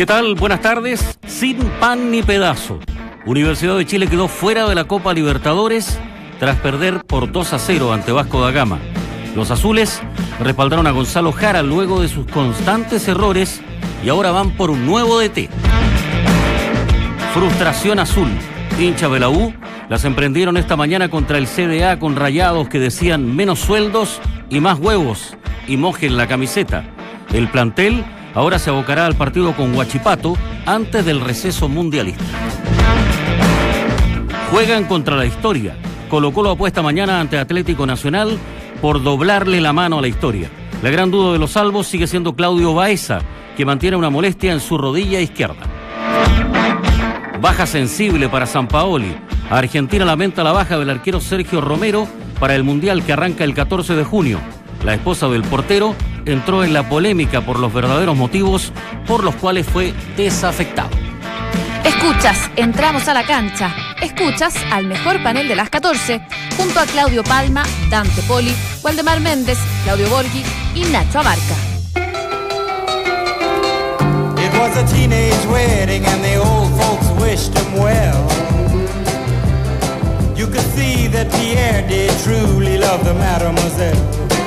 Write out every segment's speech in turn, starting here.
¿Qué tal? Buenas tardes. Sin pan ni pedazo. Universidad de Chile quedó fuera de la Copa Libertadores tras perder por 2 a 0 ante Vasco da Gama. Los azules respaldaron a Gonzalo Jara luego de sus constantes errores y ahora van por un nuevo DT. Frustración azul. Hincha de la U las emprendieron esta mañana contra el CDA con rayados que decían menos sueldos y más huevos y mojen la camiseta. El plantel ahora se abocará al partido con Huachipato antes del receso mundialista. Juegan contra la historia. Colo Colo apuesta mañana ante Atlético Nacional por doblarle la mano a la historia. La gran duda de los salvos sigue siendo Claudio Baeza, que mantiene una molestia en su rodilla izquierda. Baja sensible para San Paoli. Argentina lamenta la baja del arquero Sergio Romero para el Mundial que arranca el 14 de junio. La esposa del portero entró en la polémica por los verdaderos motivos por los cuales fue desafectado. Escuchas, entramos a la cancha. Escuchas al mejor panel de las 14, junto a Claudio Palma, Dante Poli, Waldemar Méndez, Claudio Borghi y Nacho Abarca. It was a teenage wedding and the old folks wished him well. You could see that Pierre did truly love the mademoiselle.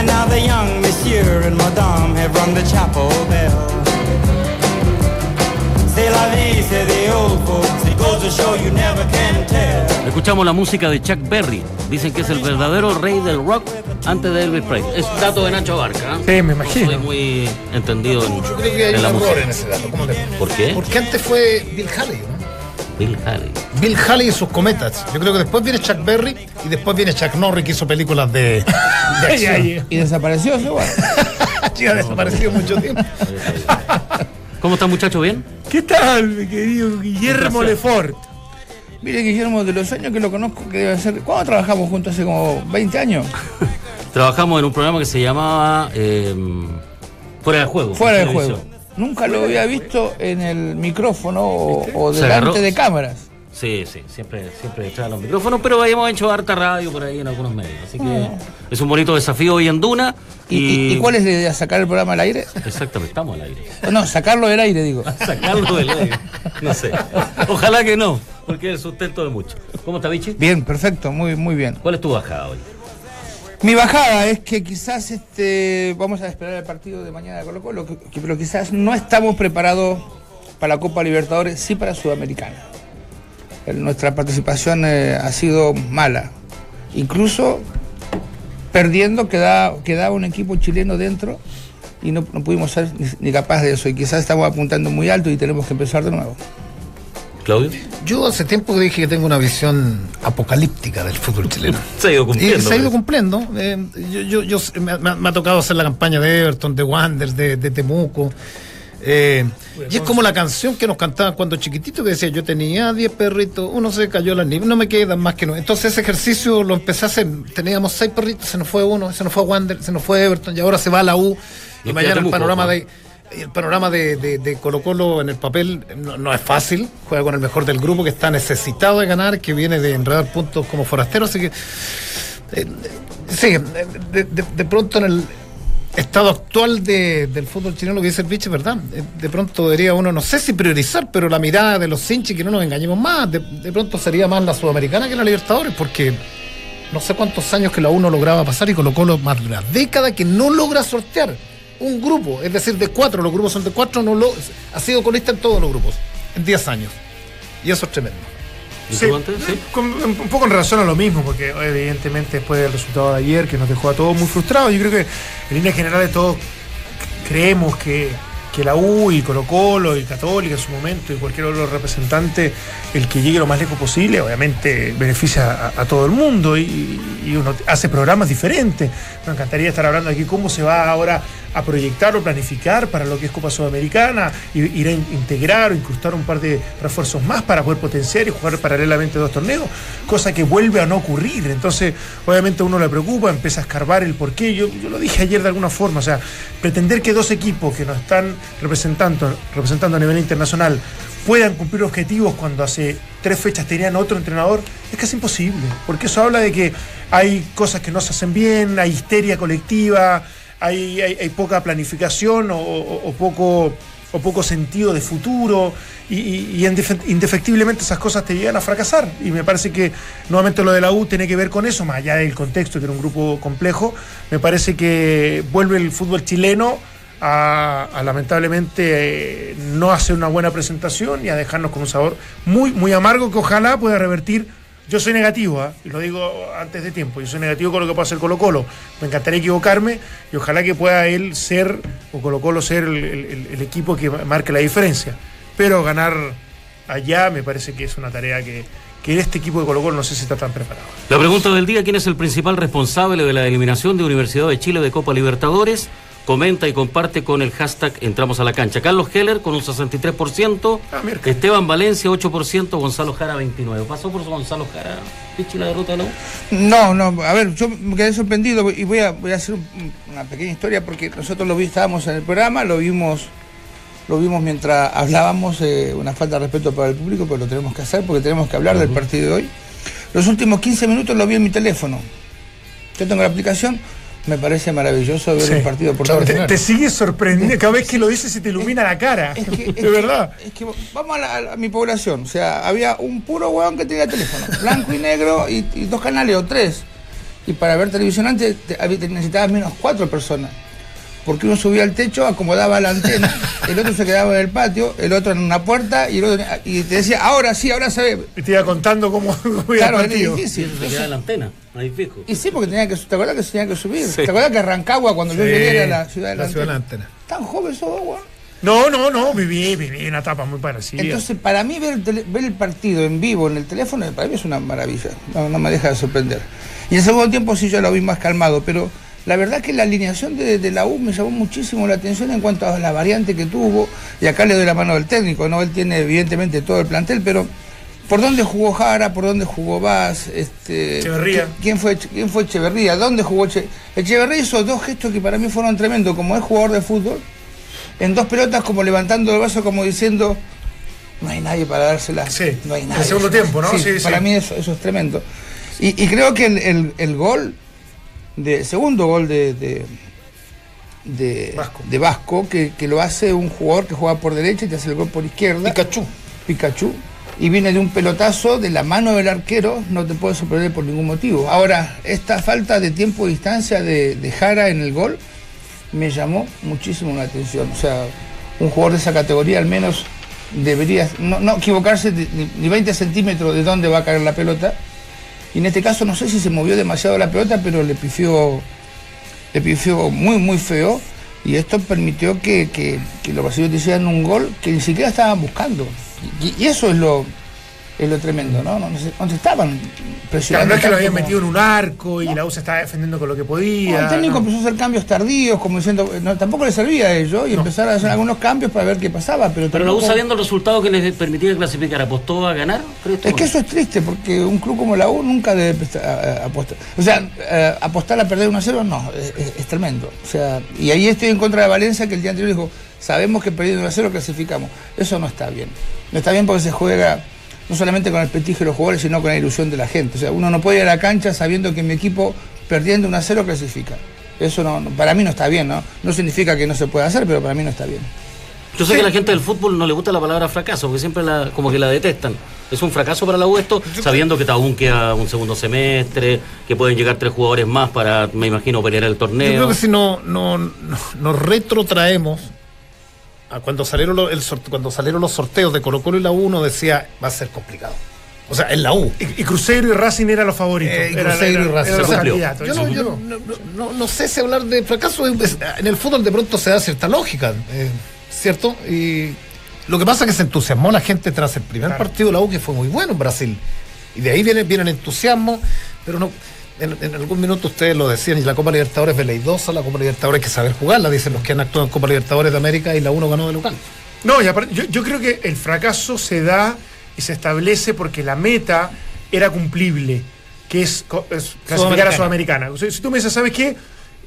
And now the young monsieur and madame have rung the chapel bell. C'est la vie, say the old folks. It goes to show you never can tell. Escuchamos la música de Chuck Berry. Dicen que es el verdadero rey del rock antes de Elvis Presley. Es dato de Nacho Barca. ¿eh? Sí, me No imagino. soy muy entendido en, Yo creo que hay en un la error música. en ese dato. ¿Cómo te- ¿Por qué? Porque antes fue Bill Haley. Bill Haley. Bill Haley y sus cometas. Yo creo que después viene Chuck Berry y después viene Chuck Norris que hizo películas de, de acción. Y desapareció ese ha desaparecido mucho tiempo. ¿Cómo está muchacho? ¿Bien? ¿Qué tal, mi querido Guillermo. Lefort? Mire, Guillermo, de los años que lo conozco, que debe ser. ¿Cuándo trabajamos juntos? Hace como 20 años. Trabajamos en un programa que se llamaba eh, Fuera de Juego. Fuera de juego. Nunca lo había visto en el micrófono o, delante de cámaras. Sí, sí, siempre, siempre echaba los micrófonos, pero habíamos hecho harta radio por ahí en algunos medios. Así que es un bonito desafío hoy en Duna. ¿Y, y- y cuál es la idea? ¿Sacar el programa al aire? Exactamente, estamos al aire. No, sacarlo del aire, digo. Sacarlo del aire. No sé. Ojalá que no, porque es el sustento de mucho. ¿Cómo está, Vichy? Bien, perfecto, muy, muy bien. ¿Cuál es tu bajada hoy? Mi bajada es que quizás este, vamos a esperar el partido de mañana de Colo Colo, que- que- pero quizás no estamos preparados para la Copa Libertadores, sí para Sudamericana. Nuestra participación eh, ha sido mala. Incluso perdiendo queda- quedaba un equipo chileno dentro y no, no pudimos ser ni, capaces de eso. Y quizás estamos apuntando muy alto y tenemos que empezar de nuevo. Claudio. Yo hace tiempo que dije que tengo una visión apocalíptica del fútbol chileno. Se ha ido Y cumpliendo. se ha ido cumpliendo. Eh, yo, yo- yo- me, me ha- tocado hacer la campaña de Everton, de Wanderers, de, de Temuco. Eh, y es como la canción que nos cantaban cuando chiquitito que decía yo tenía 10 perritos, uno se cayó a la nieve, no me quedan más que no. Entonces ese ejercicio lo empecé a hacer. Teníamos 6 perritos, se nos fue uno, se nos fue Wander, se nos fue Everton y ahora se va a la U. Y Nos mañana el panorama ¿no? de el panorama de, de, Colo Colo en el papel no, es fácil. Juega con el mejor del grupo que está necesitado de ganar, que viene de enredar puntos como forastero. Así que eh, sí, de, pronto en el estado actual de- del fútbol chileno, lo que dice el bicho, verdad. Eh, De pronto debería uno, no sé si priorizar, pero la mirada de los hinchas, que no nos engañemos más, de pronto sería más la sudamericana que la Libertadores, porque no sé cuántos años que la uno lograba pasar y Colo Colo más de una década que no logra sortear un grupo, es decir, de cuatro, los grupos son de cuatro, no lo, ha sido colista en todos los grupos, en 10 años. Y eso es tremendo. ¿Y Sí? Sí. con- un poco en relación a lo mismo, porque evidentemente después del resultado de ayer, que nos dejó a todos muy frustrados, yo creo que en líneas generales todos creemos que, la U y Colo Colo y Católica en su momento y cualquier otro representante, el que llegue lo más lejos posible, obviamente beneficia a, todo el mundo y, uno hace programas diferentes. Me encantaría estar hablando aquí cómo se va ahora a proyectar o planificar para lo que es Copa Sudamericana, ir a in- integrar o incrustar un par de refuerzos más para poder potenciar y jugar paralelamente dos torneos, cosa que vuelve a no ocurrir. Entonces, obviamente uno le preocupa, empieza a escarbar el porqué. Yo, yo lo dije ayer de alguna forma, o sea, pretender que dos equipos que nos están representando, representando a nivel internacional puedan cumplir objetivos cuando hace tres fechas tenían otro entrenador, es casi imposible, porque eso habla de que hay cosas que no se hacen bien, hay histeria colectiva, hay, hay- poca planificación o, poco, o poco sentido de futuro y, y- y indefe- indefectiblemente esas cosas te llegan a fracasar. Y me parece que nuevamente lo de la U tiene que ver con eso, más allá del contexto, que era un grupo complejo, me parece que vuelve el fútbol chileno a, lamentablemente eh, no hacer una buena presentación y a dejarnos con un sabor muy, muy amargo que ojalá pueda revertir. Yo soy negativo, ¿ah? y lo digo antes de tiempo, yo soy negativo con lo que puede hacer Colo Colo. Me encantaría equivocarme y ojalá que pueda él ser, o Colo Colo ser el, el- el equipo que marque la diferencia. Pero ganar allá me parece que es una tarea que, que este equipo de Colo Colo no sé si está tan preparado. La pregunta del día, ¿quién es el principal responsable de la eliminación de Universidad de Chile de Copa Libertadores? Comenta y comparte con el hashtag Entramos a la cancha. Carlos Heller con un 63%, Ah. Esteban Valencia 8%, Gonzalo Jara 29%. ¿Pasó por Gonzalo Jara? ¿Pichi la derrota de la U? No, no, a ver, yo me quedé sorprendido y voy a, voy a hacer un- una pequeña historia porque nosotros lo vi, estábamos en el programa, lo vimos, lo vimos mientras hablábamos, eh, una falta de respeto para el público, pero lo tenemos que hacer porque tenemos que hablar del partido de hoy. Los últimos 15 minutos lo vi en mi teléfono. Yo tengo la aplicación, me parece maravilloso ver Sí. un partido por Te, todo te sigue sorprendiendo, cada vez que lo dices se te ilumina la cara. Es que, es de que- verdad. es que vamos a, la- a mi población. O sea, había un puro huevón que tenía teléfono, blanco y negro, y, y dos canales o tres. Y para ver televisión antes te- había- te necesitabas menos cuatro personas. Porque uno subía al techo, acomodaba la antena, el otro se quedaba en el patio, el otro en una puerta, y el otro y te decía, ahora sí, ahora se ve. Y te iba contando cómo, cómo iba Claro, el era partido. difícil. Se queda en la antena, ahí fijo. Y sí, porque tenía que, ¿te acuerdas que se tenía que subir? Sí. ¿Te acuerdas que Rancagua, cuando yo llegué, era la ciudad de la, ciudad antena? antena. Tan joven sos vos, weón. No, no, no, viví, viví una etapa muy parecida. Entonces, para mí ver el, tele- ver el partido en vivo en el teléfono, para mí es una maravilla, no, no me deja de sorprender. Y en segundo tiempo sí yo lo vi más calmado, pero la verdad que la alineación de, de la U me llamó muchísimo la atención en cuanto a la variante que tuvo, y acá le doy la mano del técnico, ¿no? Él tiene evidentemente todo el plantel, pero ¿por dónde jugó Jara? ¿Por dónde jugó Vaz? Este, Echeverría. ¿qui- ¿Quién fue, ¿Quién fue Echeverría? ¿Dónde jugó Echeverría? Echeverría hizo dos gestos que para mí fueron tremendos, como es jugador de fútbol, en dos pelotas como levantando el brazo como diciendo no hay nadie para dársela Sí, no hay nadie el segundo tiempo, ¿no? Sí, Sí, sí. para mí eso, eso es tremendo y, y creo que el, el- el gol de el segundo gol de de, de Vasco. de Vasco, que, que lo hace un jugador que juega por derecha y te hace el gol por izquierda Pikachu. Pikachu y viene de un pelotazo de la mano del arquero, no te puede sorprender por ningún motivo. Ahora, esta falta de tiempo y distancia de, de Jara en el gol me llamó muchísimo la atención. O sea, un jugador de esa categoría al menos debería no, no equivocarse ni 20 centímetros de dónde va a caer la pelota. Y en este caso no sé si se movió demasiado la pelota, pero le pifió, le pifió muy, muy feo. Y esto permitió que, los brasileños hicieran un gol que ni siquiera estaban buscando. Y eso es lo, es lo tremendo, ¿no? No, no se, no se estaban Claro, presionando. no es que lo habían como- metido en un arco y la U se estaba defendiendo con lo que podía. no, el técnico ¿no? empezó a hacer cambios tardíos, como diciendo, no, tampoco le servía a ellos, y empezar a hacer algunos cambios para ver qué pasaba. Pero, Pero la U sabiendo el resultado que les permitía clasificar, ¿apostó a ganar? Es que eso es triste, porque un club como la U nunca debe apostar. O sea, eh, apostar a perder 1 a 0, no, es, es- es tremendo. O sea, y ahí estoy en contra de Valencia, que el día anterior dijo, sabemos que perdiendo 1 a 0 clasificamos. Eso no está bien. No está bien porque se juega no solamente con el prestigio de los jugadores, sino con la ilusión de la gente. O sea, uno no puede ir a la cancha sabiendo que mi equipo perdiendo 1 a 0 clasifica. Eso no, no- para mí no está bien, ¿no? No significa que no se pueda hacer, pero para mí no está bien. Yo sé que a la gente del fútbol no le gusta la palabra fracaso, porque siempre la, como que la detestan. ¿Es un fracaso para la U esto? Sabiendo que aún queda un segundo semestre, que pueden llegar tres jugadores más para, me imagino, pelear el Yo creo torneo. que si no, no, no- nos retrotraemos cuando salieron, los, el sorte- cuando salieron los sorteos de Colo Colo y la U, uno decía, va a ser complicado. O sea, en la U. Y, y Cruzeiro y Racing eran los favoritos. Eh, y Cruzeiro y Racing. los candidatos. Yo, no, Eso. yo no, no- no- no sé si hablar de fracaso. En el fútbol de pronto se da cierta lógica, eh, ¿cierto? Y lo que pasa es que se entusiasmó la gente tras el primer Claro. partido de la U, que fue muy bueno en Brasil. Y de ahí viene, viene el entusiasmo, pero no. En, en algún minuto ustedes lo decían, y la Copa Libertadores es veleidosa, la Copa Libertadores hay que saber jugarla, dicen los que han actuado en Copa Libertadores de América y la uno ganó de local. No, y aparte, yo, yo creo que el fracaso se da y se establece porque la meta era cumplible, que es, clasificar a Sudamericana. Si tú me dices, ¿sabes qué?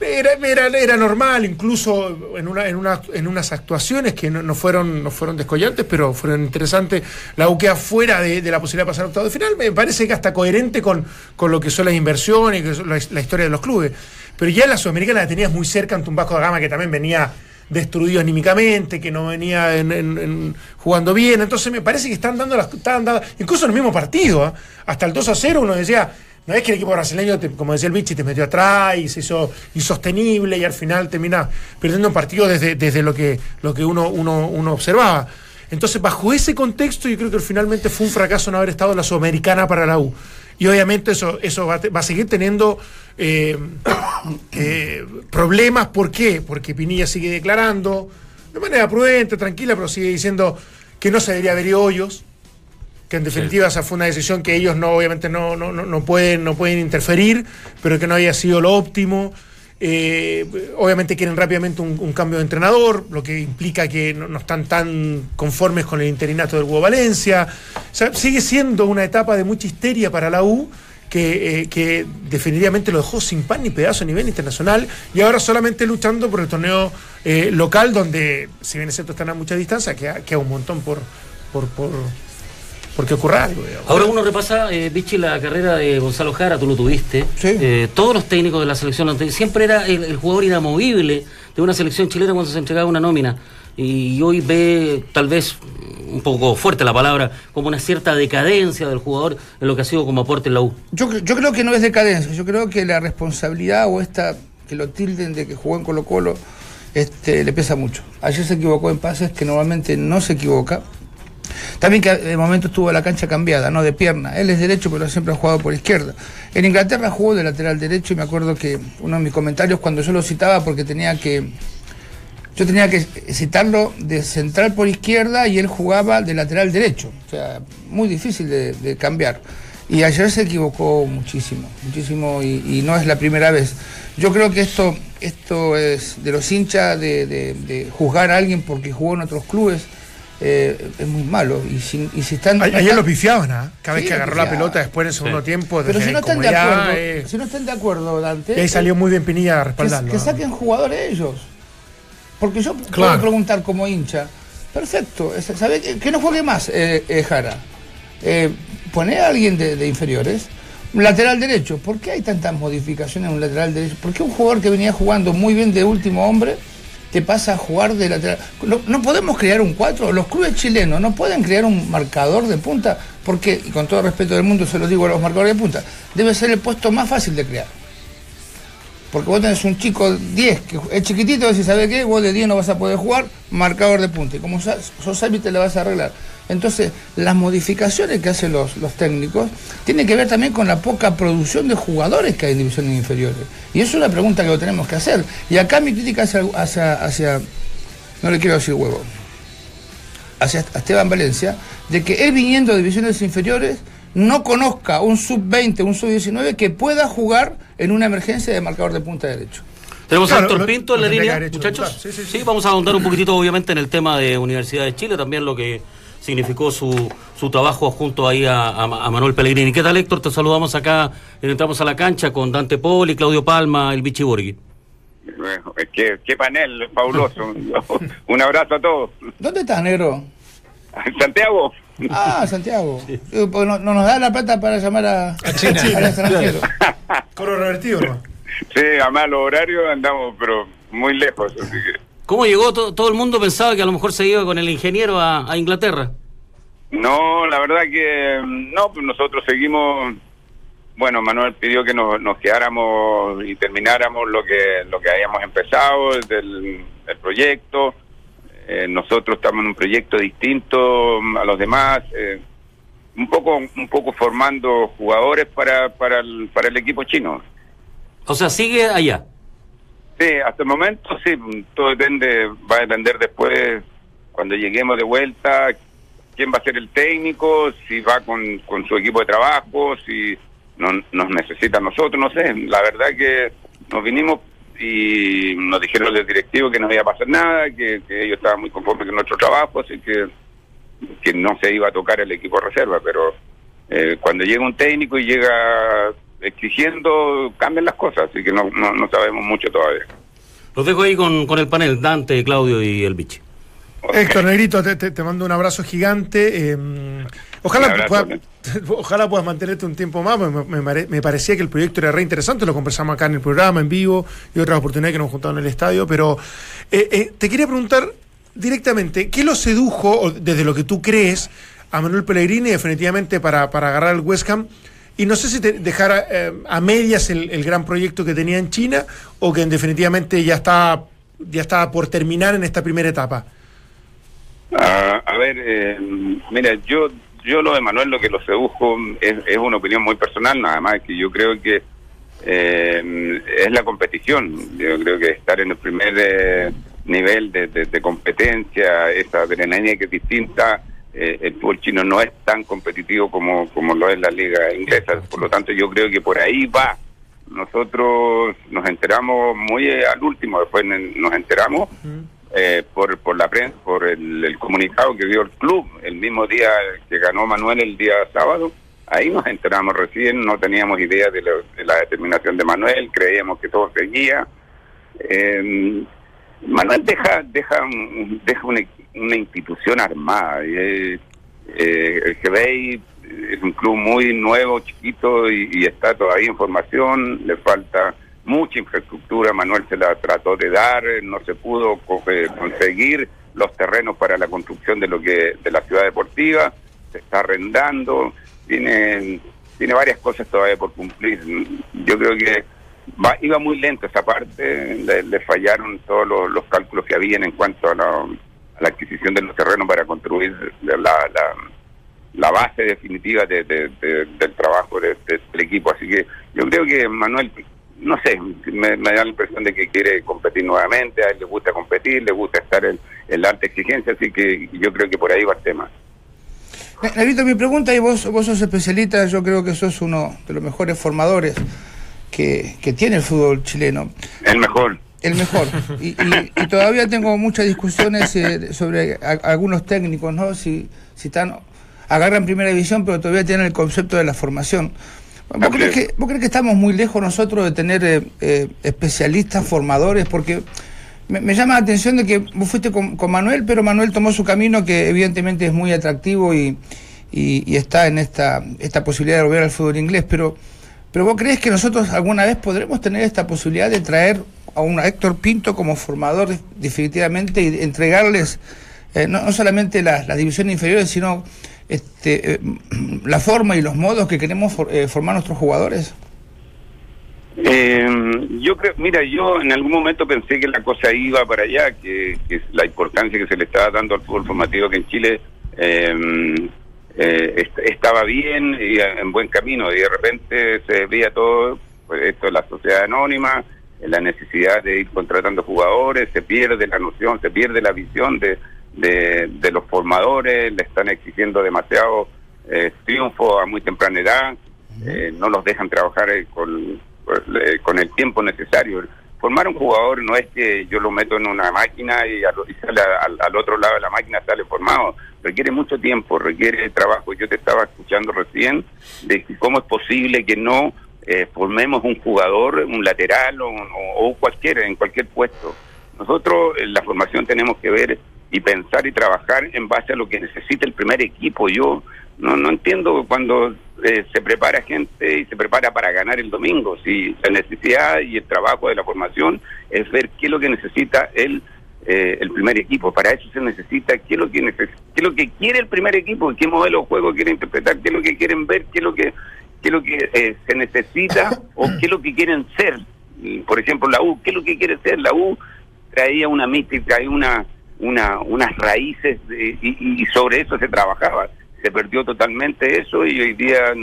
Era, era, era normal, incluso en, una, en, una, en unas actuaciones que no, fueron, no fueron descollantes, pero fueron interesantes. La U queda fuera de, de la posibilidad de pasar a octavo de final. Me parece que hasta coherente con, con lo que son las inversiones que la, historia de los clubes. pero ya en la Sudamericana la tenías muy cerca ante un Vasco da Gama que también venía destruido anímicamente, que no venía en- en- en- jugando bien. Entonces me parece que están dando las. Están dando, incluso en el mismo partido, ¿eh? hasta el 2 a 0 uno decía. No es que el equipo brasileño, te- como decía el Vichy, te metió atrás y se hizo insostenible y al final termina perdiendo un partido desde, desde lo que, lo que uno, uno, uno observaba. Entonces, bajo ese contexto, yo creo que finalmente fue un fracaso no haber estado en la Sudamericana para la U. Y obviamente eso, eso va, va a seguir teniendo eh, eh, problemas. ¿Por qué? Porque Pinilla sigue declarando de manera prudente, tranquila, pero sigue diciendo que no se debería haber ido hoyos, que en definitiva esa fue una decisión que ellos no, obviamente no, no, no, no pueden, no pueden interferir, pero que no había sido lo óptimo. Eh, obviamente quieren rápidamente un, un cambio de entrenador, lo que implica que no, no están tan conformes con el interinato del Hugo Valencia. O sea, sigue siendo una etapa de mucha histeria para la U. Que, eh, que definitivamente lo dejó sin pan ni pedazo a nivel internacional y ahora solamente luchando por el torneo eh, local donde si bien es cierto están a mucha distancia queda, queda un montón por, por, por, porque ocurra algo. digamos. Ahora uno repasa, eh, Vichy, la carrera de Gonzalo Jara, tú lo tuviste. Sí. Eh, todos los técnicos de la selección, siempre era el, el jugador inamovible de una selección chilena cuando se entregaba una nómina. Y hoy ve, tal vez, un poco fuerte la palabra, como una cierta decadencia del jugador en lo que ha sido como aporte en la U. Yo, yo creo que no es decadencia, yo creo que la responsabilidad o esta, que lo tilden de que jugó en Colo Colo, este, le pesa mucho. Ayer se equivocó en pases que normalmente no se equivoca. También que de momento estuvo la cancha cambiada, no de pierna. Él es derecho, pero siempre ha jugado por izquierda. En Inglaterra jugó de lateral derecho y me acuerdo que uno de mis comentarios cuando yo lo citaba porque tenía que yo tenía que citarlo de central por izquierda y él jugaba de lateral derecho. O sea, muy difícil de, cambiar. Y ayer se equivocó muchísimo, muchísimo y, no es la primera vez. Yo creo que esto, esto es de los hinchas de- de juzgar a alguien porque jugó en otros clubes. Eh, es muy malo. Y si, y si están. Ayer están- lo pifiaban, ¿ah? Cada vez que agarró la pelota después en el segundo Sí. tiempo. Pero si no están de acuerdo, eh, si no están de acuerdo, Dante. y ahí salió muy bien Pinilla a que, respaldarlo. que saquen jugadores ellos. Porque yo puedo preguntar como hincha, perfecto, ¿sabe qué? que no juegue más eh, eh, Jara? Eh, pone a alguien de, de inferiores, un lateral derecho, ¿por qué hay tantas modificaciones en un lateral derecho? ¿Por qué un jugador que venía jugando muy bien de último hombre te pasa a jugar de lateral? No, podemos crear un 4, los clubes chilenos no pueden crear un marcador de punta, porque, y con todo respeto del mundo se lo digo a los marcadores de punta, debe ser el puesto más fácil de crear. Porque vos tenés un chico 10 que es chiquitito, decís, ¿sabes qué? Vos de 10 no vas a poder jugar, marcador de punta. Y como sos árbitro, le vas a arreglar. Entonces, las modificaciones que hacen los, los técnicos tienen que ver también con la poca producción de jugadores que hay en divisiones inferiores. Y eso es una pregunta que lo tenemos que hacer. Y acá mi crítica hacia, hacia, hacia no le quiero decir huevo, hacia Esteban Valencia, de que él viniendo de divisiones inferiores no conozca un sub-20, un sub-19 que pueda jugar en una emergencia de marcador de punta derecho. Tenemos Claro, a Héctor Pinto en la línea, muchachos. Sí, Sí, sí, sí. vamos a ahondar un poquitito, obviamente, en el tema de Universidad de Chile, también lo que significó su, su trabajo junto ahí a, a- a Manuel Pellegrini. ¿Qué tal, Héctor? Te saludamos acá, eh, entramos a la cancha con Dante Poli, Claudio Palma, el Vichy Borghi. Qué, qué panel fabuloso. Un abrazo a todos. ¿Dónde estás, negro? Santiago, Ah, Santiago. Sí, porque no, no nos da la plata para llamar a, al extranjero. Coro revertido, ¿no? sí, a malos horarios andamos, pero muy lejos. Así que. ¿Cómo llegó? To- todo el mundo pensaba que a lo mejor se iba con el ingeniero a, a Inglaterra. No, la verdad que mm, no, pues nosotros seguimos. Bueno, Manuel pidió que nos, nos quedáramos y termináramos lo que lo que habíamos empezado del, del proyecto. Eh, nosotros estamos en un proyecto distinto mm, a los demás, eh, un poco un poco formando jugadores para para el, para el equipo chino. O sea, sigue allá. Sí, hasta el momento sí, todo depende, va a depender después cuando lleguemos de vuelta, quién va a ser el técnico, si va con, con su equipo de trabajo, si no- nos necesita a nosotros, no sé. La verdad que nos vinimos y nos dijeron los directivos que no iba a pasar nada, que, ellos estaban muy conformes con nuestro trabajo, así que, que no se iba a tocar el equipo reserva, pero eh, cuando llega un técnico y llega exigiendo, cambian las cosas, así que no, no, no sabemos mucho todavía. Los dejo ahí con, con el panel, Dante, Claudio y el Vichy. Ok. Héctor Negrito, te, te- te mando un abrazo gigante. eh, Ojalá, ojalá puedas mantenerte un tiempo más. Me, me pare- me parecía que el proyecto era re interesante. Lo conversamos acá en el programa, en vivo, y otras oportunidades que nos juntamos en el estadio. Pero eh, eh, te quería preguntar directamente: ¿qué lo sedujo, o desde lo que tú crees, a Manuel Pellegrini definitivamente para, para agarrar el West Ham? Y no sé si te dejara eh, a medias el, el gran proyecto que tenía en China o que en definitivamente ya está, ya está por terminar en esta primera etapa. Ah, a ver, eh, mira, yo yo lo de Manuel lo que lo sedujo es, es una opinión muy personal, nada más que yo creo que eh, es la competición. Yo creo que estar en el primer eh, nivel de, de- de competencia, esa adrenalina que es distinta, eh, el fútbol chino no es tan competitivo como, como lo es la liga inglesa. Por lo tanto, yo creo que por ahí va. Nosotros nos enteramos muy eh, al último, después nos enteramos eh, por, por la prensa, por el, el comunicado que dio el club el mismo día que ganó Manuel el día sábado. Ahí nos enteramos recién, no teníamos idea de, lo- de la determinación de Manuel, creíamos que todo seguía. Eh, Manuel deja deja un- deja una, una institución armada. y, eh, el GBI es un club muy nuevo, chiquito y, está todavía en formación. Le falta mucha infraestructura. Manuel se la trató de dar, no se pudo eh, conseguir los terrenos para la construcción de lo que de la ciudad deportiva. Se está arrendando. Tiene tiene varias cosas todavía por cumplir. Yo creo que va- iba muy lento esa parte, le, le fallaron todos los, los cálculos que habían en cuanto a la, a la adquisición de los terrenos para construir la, la, la base definitiva de- de- de- del trabajo de- de- del equipo. Así que yo creo que Manuel, no sé, me, me da la impresión de que quiere competir nuevamente, a él le gusta competir, le gusta estar en, en la alta exigencia, así que yo creo que por ahí va el tema. Negrito, mi pregunta, y vos, vos sos especialista, yo creo que sos uno de los mejores formadores que, que tiene el fútbol chileno. El mejor. El mejor. Y, y- y todavía tengo muchas discusiones eh, sobre a- algunos técnicos, ¿no? Si, si están, agarran primera división, pero todavía tienen el concepto de la formación. ¿Vos crees, es. que, ¿Vos crees que estamos muy lejos nosotros de tener eh, eh, especialistas, formadores? Porque me, me llama la atención de que vos fuiste con, con Manuel, pero Manuel tomó su camino que evidentemente es muy atractivo y, y- y está en esta, esta posibilidad de volver al fútbol inglés, pero, pero vos crees que nosotros alguna vez podremos tener esta posibilidad de traer a un Héctor Pinto como formador definitivamente y entregarles eh, no, no solamente las, las divisiones inferiores, sino este, eh, la forma y los modos que queremos for- eh, formar nuestros jugadores? Eh, yo creo, mira, yo en algún momento pensé que la cosa iba para allá, que, la importancia que se le estaba dando al fútbol formativo que en Chile eh, eh, est- estaba bien y en buen camino, y de repente se veía todo, pues esto de la sociedad anónima, la necesidad de ir contratando jugadores, se pierde la noción, se pierde la visión de, de, de los formadores, le están exigiendo demasiado eh, triunfo a muy temprana edad, eh, no los dejan trabajar eh, con, eh, con el tiempo necesario. Formar un jugador no es que yo lo meto en una máquina y al, y sale al, al otro lado de la máquina sale formado. Requiere mucho tiempo, requiere trabajo. Yo te estaba escuchando recién de cómo es posible que no eh, formemos un jugador, un lateral o, o, cualquiera, en cualquier puesto. Nosotros en la formación tenemos que ver y pensar y trabajar en base a lo que necesita el primer equipo. Yo no, no entiendo cuando eh, se prepara gente y se prepara para ganar el domingo. Si la necesidad y el trabajo de la formación es ver qué es lo que necesita el eh, el primer equipo. Para eso se necesita qué es lo que qué es lo que quiere el primer equipo, qué modelo de juego quiere interpretar, qué es lo que quieren ver, qué es lo que qué es lo que eh, se necesita o qué es lo que quieren ser. Y, Por ejemplo, la U, ¿qué es lo que quiere ser? La U traía una mística, traía una, una, unas raíces de- y, y sobre eso se trabajaba. Se perdió totalmente eso y hoy día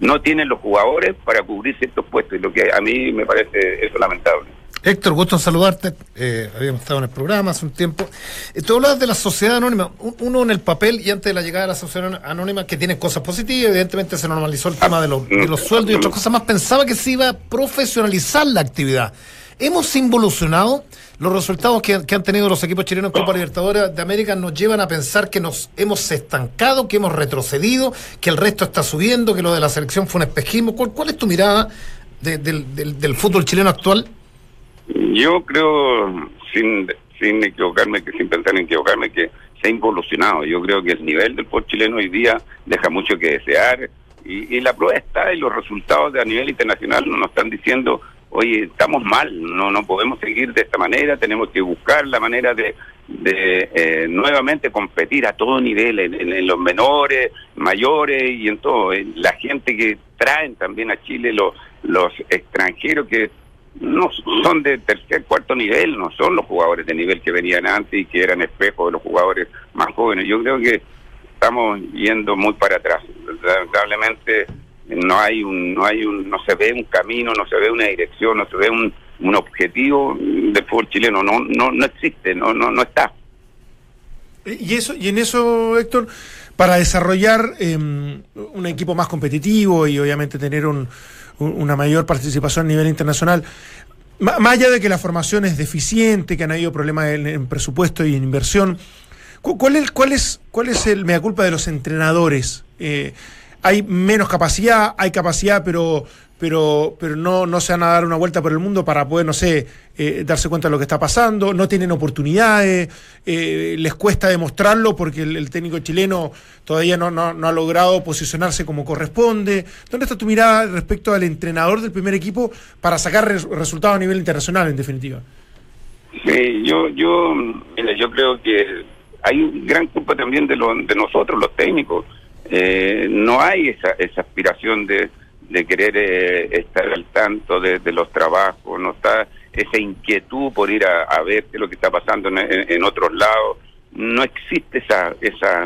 no tienen los jugadores para cubrir ciertos puestos y lo que a mí me parece eso lamentable. Héctor, gusto en saludarte. Eh, habíamos estado en el programa hace un tiempo. Eh, tú hablabas de la sociedad anónima. Un- Uno en el papel y antes de la llegada de la sociedad anónima, que tiene cosas positivas, evidentemente se normalizó el tema de los, de los sueldos y otras cosas más. Pensaba que se iba a profesionalizar la actividad. Hemos involucionado. Los resultados que, han tenido los equipos chilenos en Copa Libertadores de América nos llevan a pensar que nos hemos estancado, que hemos retrocedido, que el resto está subiendo, que lo de la selección fue un espejismo. ¿Cuál, es tu mirada de- del- del- del fútbol chileno actual? Yo creo, sin, sin equivocarme, que sin pensar en equivocarme, que se ha involucionado. Yo creo que el nivel del fútbol chileno hoy día deja mucho que desear y, y la prueba está y los resultados de a nivel internacional nos están diciendo, oye, estamos mal, no no podemos seguir de esta manera, tenemos que buscar la manera de, de eh, nuevamente competir a todo nivel, en, en- en los menores, mayores y en todo. En La gente que traen también a Chile los, los extranjeros que no son de tercer, cuarto nivel, no son los jugadores de nivel que venían antes y que eran espejos de los jugadores más jóvenes. Yo creo que estamos yendo muy para atrás. Lamentablemente no hay un, no hay un, no se ve un camino, no se ve una dirección, no se ve un, un objetivo del fútbol chileno, no, no, no existe, no, no, no está. Y eso, y en eso, Héctor, para desarrollar eh, un equipo más competitivo y obviamente tener un- una mayor participación a nivel internacional, más allá de que la formación es deficiente, que han habido problemas en, presupuesto y en inversión, cu- ¿cuál es, cuál es, cuál es el mea culpa de los entrenadores? Eh, hay menos capacidad, hay capacidad, pero pero pero no, no se van a dar una vuelta por el mundo para poder, no sé, eh, darse cuenta de lo que está pasando, no tienen oportunidades, eh, les cuesta demostrarlo porque el, técnico chileno todavía no, no, ha logrado posicionarse como corresponde. ¿Dónde está tu mirada respecto al entrenador del primer equipo para sacar res- resultados a nivel internacional, en definitiva? Sí, yo, yo, mira, yo creo que hay gran culpa también de, lo- de nosotros, los técnicos. Eh, no hay esa, esa aspiración de, de querer eh, estar al tanto de, los trabajos, no está esa inquietud por ir a, a ver lo que está pasando en, otros lados. No existe esa, esa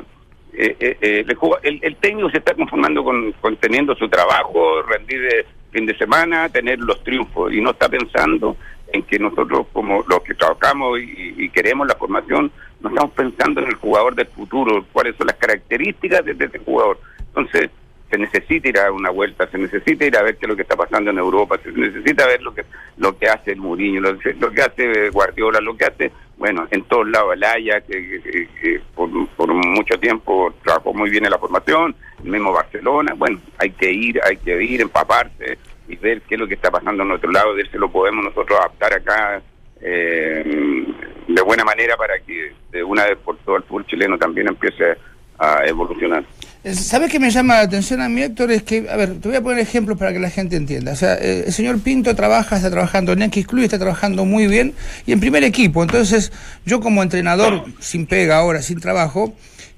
eh, eh, eh, el, el- el técnico se está conformando con, teniendo su trabajo, rendir de fin de semana, tener los triunfos y no está pensando en que nosotros como los que trabajamos y, y queremos la formación, no estamos pensando en el jugador del futuro, cuáles son las características de, de ese jugador. Entonces, se necesita ir a una vuelta, se necesita ir a ver qué es lo que está pasando en Europa, se necesita ver lo que lo que hace el Mourinho, lo, que- hace Guardiola, lo que hace, bueno, en todos lados, el Ajax, que, que- que por, por mucho tiempo trabajó muy bien en la formación, el mismo Barcelona, bueno, hay que ir, hay que ir, empaparse y ver qué es lo que está pasando en otro lado, ver si lo podemos nosotros adaptar acá eh, de buena manera para que de una vez por todo el fútbol chileno también empiece a evolucionar. ¿Sabes qué me llama la atención a mí, Héctor? Es que, a ver, te voy a poner ejemplos para que la gente entienda. O sea, eh, el señor Pinto trabaja, está trabajando en X Club, está trabajando muy bien y en primer equipo. Entonces, yo como entrenador, sin pega ahora, sin trabajo,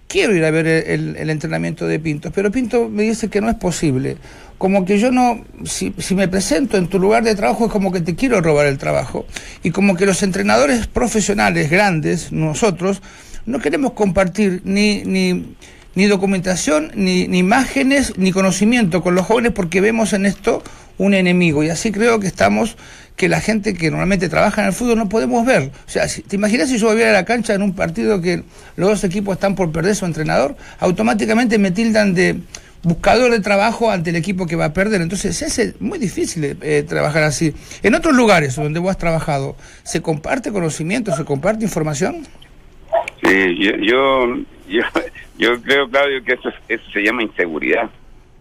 quiero ir a ver el entrenamiento de Pinto, pero Pinto me dice que no es posible. Como que yo no, si, si me presento en tu lugar de trabajo es como que te quiero robar el trabajo. Y como que los entrenadores profesionales grandes, nosotros, no queremos compartir ni, ni, ni documentación, ni, ni imágenes, ni conocimiento con los jóvenes porque vemos en esto un enemigo. Y así creo que estamos, que la gente que normalmente trabaja en el fútbol no podemos ver. O sea, si- ¿te imaginas si yo volviera a la cancha en un partido que los dos equipos están por perder su entrenador? Automáticamente me tildan de buscador de trabajo ante el equipo que va a perder. Entonces se hace muy difícil eh, trabajar así. En otros lugares donde vos has trabajado, ¿se comparte conocimiento, se comparte información? Sí, yo, yo creo, Claudio, que eso, es- eso se llama inseguridad.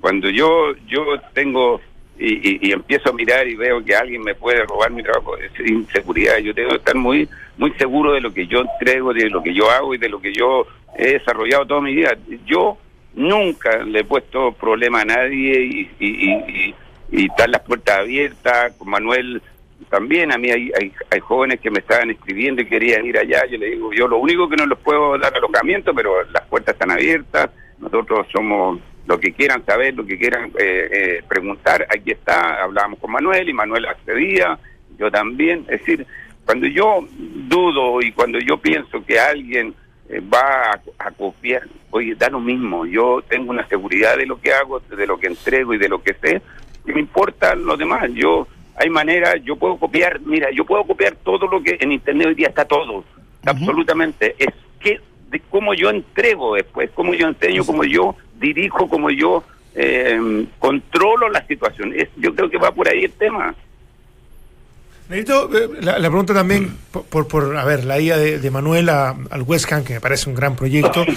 Cuando yo, yo tengo y, y- y empiezo a mirar y veo que alguien me puede robar mi trabajo, es inseguridad. Yo tengo que estar muy, muy seguro de lo que yo entrego, de lo que yo hago y de lo que yo he desarrollado toda mi vida. Yo nunca le he puesto problema a nadie y, y, y, y, y están las puertas abiertas. Con Manuel también a mí hay, hay, hay jóvenes que me estaban escribiendo y querían ir allá. Yo le digo, yo lo único que no les puedo dar alojamiento, pero las puertas están abiertas. Nosotros somos lo que quieran saber, lo que quieran eh, eh, preguntar. Aquí está, hablábamos con Manuel y Manuel accedía, yo también. Es decir, cuando yo dudo y cuando yo pienso que alguien eh, va a, a copiar, oye, da lo mismo. Yo tengo una seguridad de lo que hago, de lo que entrego y de lo que sé. Y me importa lo demás. Yo hay manera, yo puedo copiar, mira, yo puedo copiar todo lo que en internet hoy día está todo, absolutamente. Es que de cómo yo entrego después, cómo yo enseño, cómo yo dirijo, cómo yo eh, controlo la situación. Es, yo creo que va por ahí el tema. Necesito eh, la, la pregunta también por, por, por, a ver, la ida de, de Manuel a- al West Ham, que me parece un gran proyecto.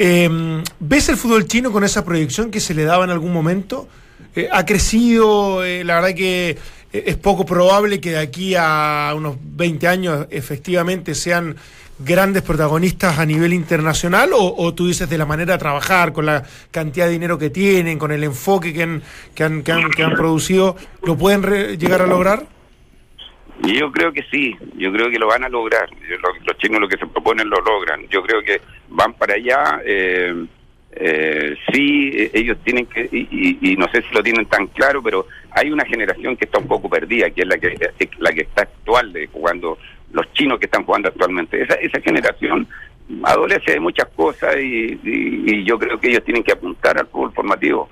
Eh, ¿Ves el fútbol chino con esa proyección que se le daba en algún momento? Eh, ¿Ha crecido? Eh, la verdad que es poco probable que de aquí a unos 20 años efectivamente sean grandes protagonistas a nivel internacional o, o tú dices de la manera de trabajar, con la cantidad de dinero que tienen, con el enfoque que han, que han, que han, que han producido, ¿lo pueden re- llegar a lograr? Yo creo que sí, yo creo que lo van a lograr. Los, chinos lo que se proponen lo logran. Yo creo que van para allá. Eh, eh, sí, eh, ellos tienen que, y no sé si lo tienen tan claro, pero hay una generación que está un poco perdida, que es la que es la que está actual de jugando, los chinos que están jugando actualmente. Esa, esa generación adolece de muchas cosas y, yo creo que ellos tienen que apuntar al fútbol formativo.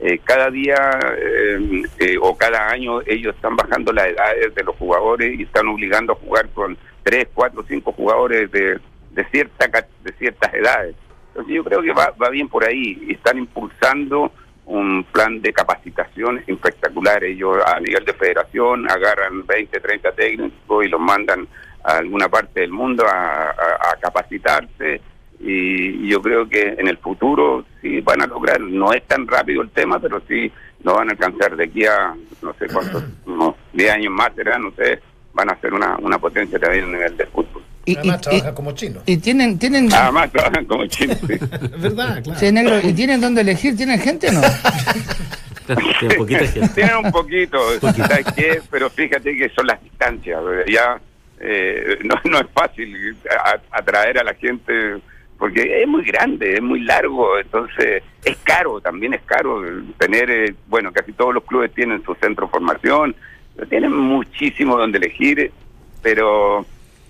Eh, cada día eh, eh, o cada año ellos están bajando las edades de los jugadores y están obligando a jugar con tres, cuatro, cinco jugadores de, de, cierta, de ciertas edades. Entonces yo creo que va, va bien por ahí y están impulsando un plan de capacitación espectacular. Ellos a nivel de federación agarran 20, 30 técnicos y los mandan a alguna parte del mundo a, a- a capacitarse y yo creo que en el futuro sí van a lograr, no es tan rápido el tema, pero sí lo van a alcanzar de aquí a no sé cuántos, unos 10 años más será, no sé, van a ser una, una potencia también a nivel del fútbol. Y, Además y- trabaja y- como chino. y tienen, tienen, Además trabajan como chinos. sí. Es verdad, claro. sí, negro, y tienen dónde elegir, tienen gente o no? Tiene poquita gente. Tienen un poquito, ¿sabes qué? Pero fíjate que son las distancias. Ya eh, no, no es fácil atraer a la gente porque es muy grande, es muy largo, entonces es caro, también es caro tener, eh, bueno, casi todos los clubes tienen su centro de formación, tienen muchísimo donde elegir, pero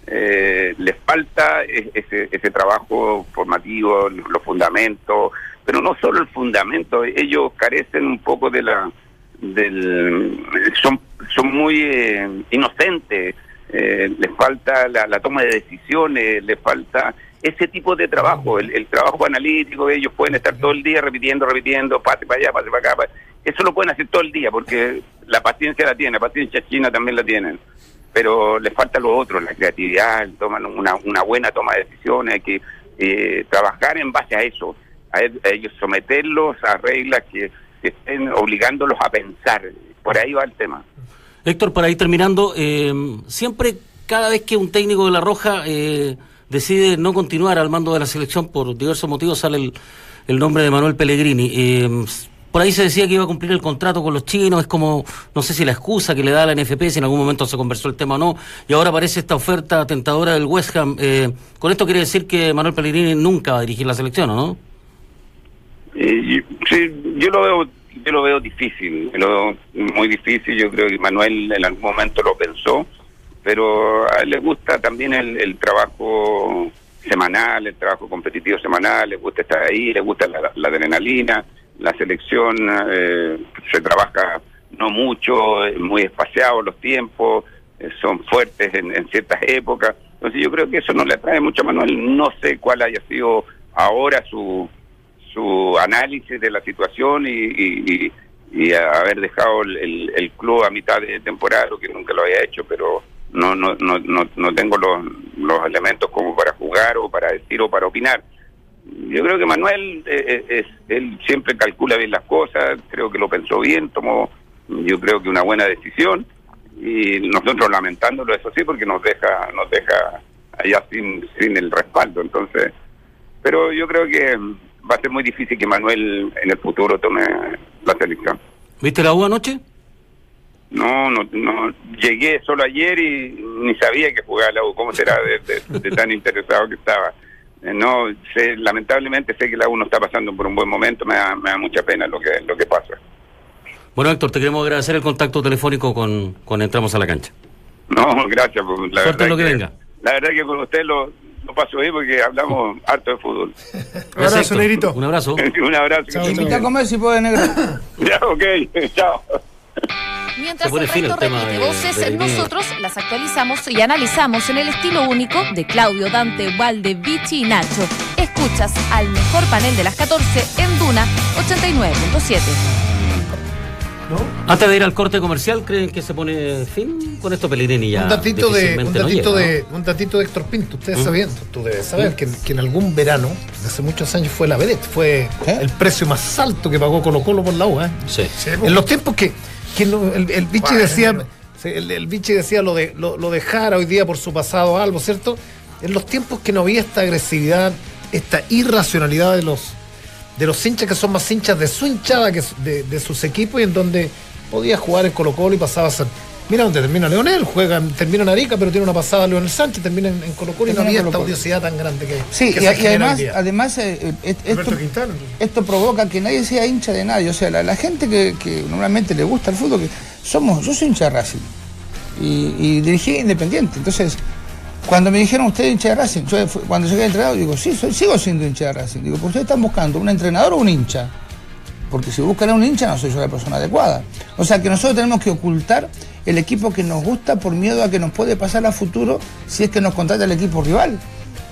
eh, les falta ese, ese trabajo formativo, los fundamentos, pero no solo el fundamento, ellos carecen un poco de la del son son muy eh, inocentes, eh, les falta la, toma de decisiones, les falta ese tipo de trabajo, el, el trabajo analítico, ellos pueden estar todo el día repitiendo, repitiendo, pase para allá, pase para acá, eso lo pueden hacer todo el día porque la paciencia la tienen, la paciencia china también la tienen pero les falta lo otro, la creatividad, toman una, una buena toma de decisiones, hay que eh, trabajar en base a eso, a, ellos someterlos a reglas que, estén obligándolos a pensar. Por ahí va el tema. Héctor, para ir terminando, eh, siempre, cada vez que un técnico de La Roja eh, decide no continuar al mando de la selección por diversos motivos, sale el, el nombre de Manuel Pellegrini. Por ahí se decía que iba a cumplir el contrato con los chinos, es como, no sé si la excusa que le da la NFP, si en algún momento se conversó el tema o no, y ahora aparece esta oferta tentadora del West Ham. Eh, con esto quiere decir que Manuel Pellegrini nunca va a dirigir la selección, ¿o no? Eh, sí, yo lo veo yo lo veo difícil, lo veo muy difícil. Yo creo que Manuel en algún momento lo pensó, pero a él le gusta también el, trabajo semanal, el trabajo competitivo semanal, le gusta estar ahí, le gusta la adrenalina, la selección eh, se trabaja no mucho, muy espaciado los tiempos, eh, son fuertes en, en ciertas épocas. Entonces yo creo que eso no le atrae mucho a Manuel. No sé cuál haya sido ahora su su análisis de la situación y, y, haber dejado el, el- el club a mitad de temporada, lo que nunca lo había hecho, pero no no no no, no tengo los, los elementos como para jugar o para decir o para opinar. Yo creo que Manuel eh, eh, él siempre calcula bien las cosas, creo que lo pensó bien, tomó yo creo que una buena decisión y nosotros lamentándolo eso sí porque nos deja nos deja allá sin sin el respaldo, entonces pero yo creo que va a ser muy difícil que Manuel en el futuro tome la selección. ¿Viste la U anoche? No, no, no. Llegué solo ayer y ni sabía que jugaba la U. ¿Cómo será de, de- de tan interesado que estaba? Eh, no, sé, lamentablemente sé que la U no está pasando por un buen momento. Me da, me da mucha pena lo que lo que pasa. Bueno, Héctor, te queremos agradecer el contacto telefónico con, con Entramos a la Cancha. No, gracias. por- La Suerte lo que venga. La verdad que con usted lo, lo paso bien porque hablamos harto de fútbol. Gracias, abrazo, Héctor. Negrito. Un abrazo. un abrazo. Chao, Invita a comer si puede, negro. Ya, ok. Chao. Mientras Se pone el resto repite de- voces, de- nosotros las actualizamos y analizamos en el estilo único de Claudio, Dante, Valde, Vichy y Nacho. Escuchas al mejor panel de las 14 en Duna 89.7. ¿No? Antes de ir al corte comercial, ¿creen que se pone fin con esto Pellegrini ya? un datito de un no datito llega, de ¿no? un datito de Héctor Pinto ustedes ¿Mm? sabiendo tú debes saber que, que en algún verano desde hace muchos años fue la vedette fue ¿Eh? el precio más alto que pagó Colo Colo por la U ¿eh? Sí. en los tiempos que, que el, el Bueno. decía el, decía lo de lo, lo de Jara hoy día por su pasado algo cierto en los tiempos que no había esta agresividad, esta irracionalidad de los de los hinchas que son más hinchas de su hinchada que de, de sus equipos y en donde podía jugar en Colo Colo y pasaba a ser. Mira donde termina Leonel, juega, termina en Arica, pero tiene una pasada Leonel Sánchez, termina en, en Colo Colo y no había esta odiosidad tan grande que Sí, que y, se además, además eh, eh, et- esto, esto provoca que nadie sea hincha de nadie. O sea, la, la gente que, que normalmente le gusta el fútbol, que somos, yo soy hincha de Racing y, y dirigí Independiente. Entonces, cuando me dijeron usted es hincha de Racing, yo cuando llegué entrenador digo, sí, soy, sigo siendo hincha de Racing. Digo, pues ustedes están buscando un entrenador o un hincha. Porque si buscan a un hincha no soy yo la persona adecuada. O sea que nosotros tenemos que ocultar el equipo que nos gusta por miedo a que nos puede pasar a futuro si es que nos contrata el equipo rival.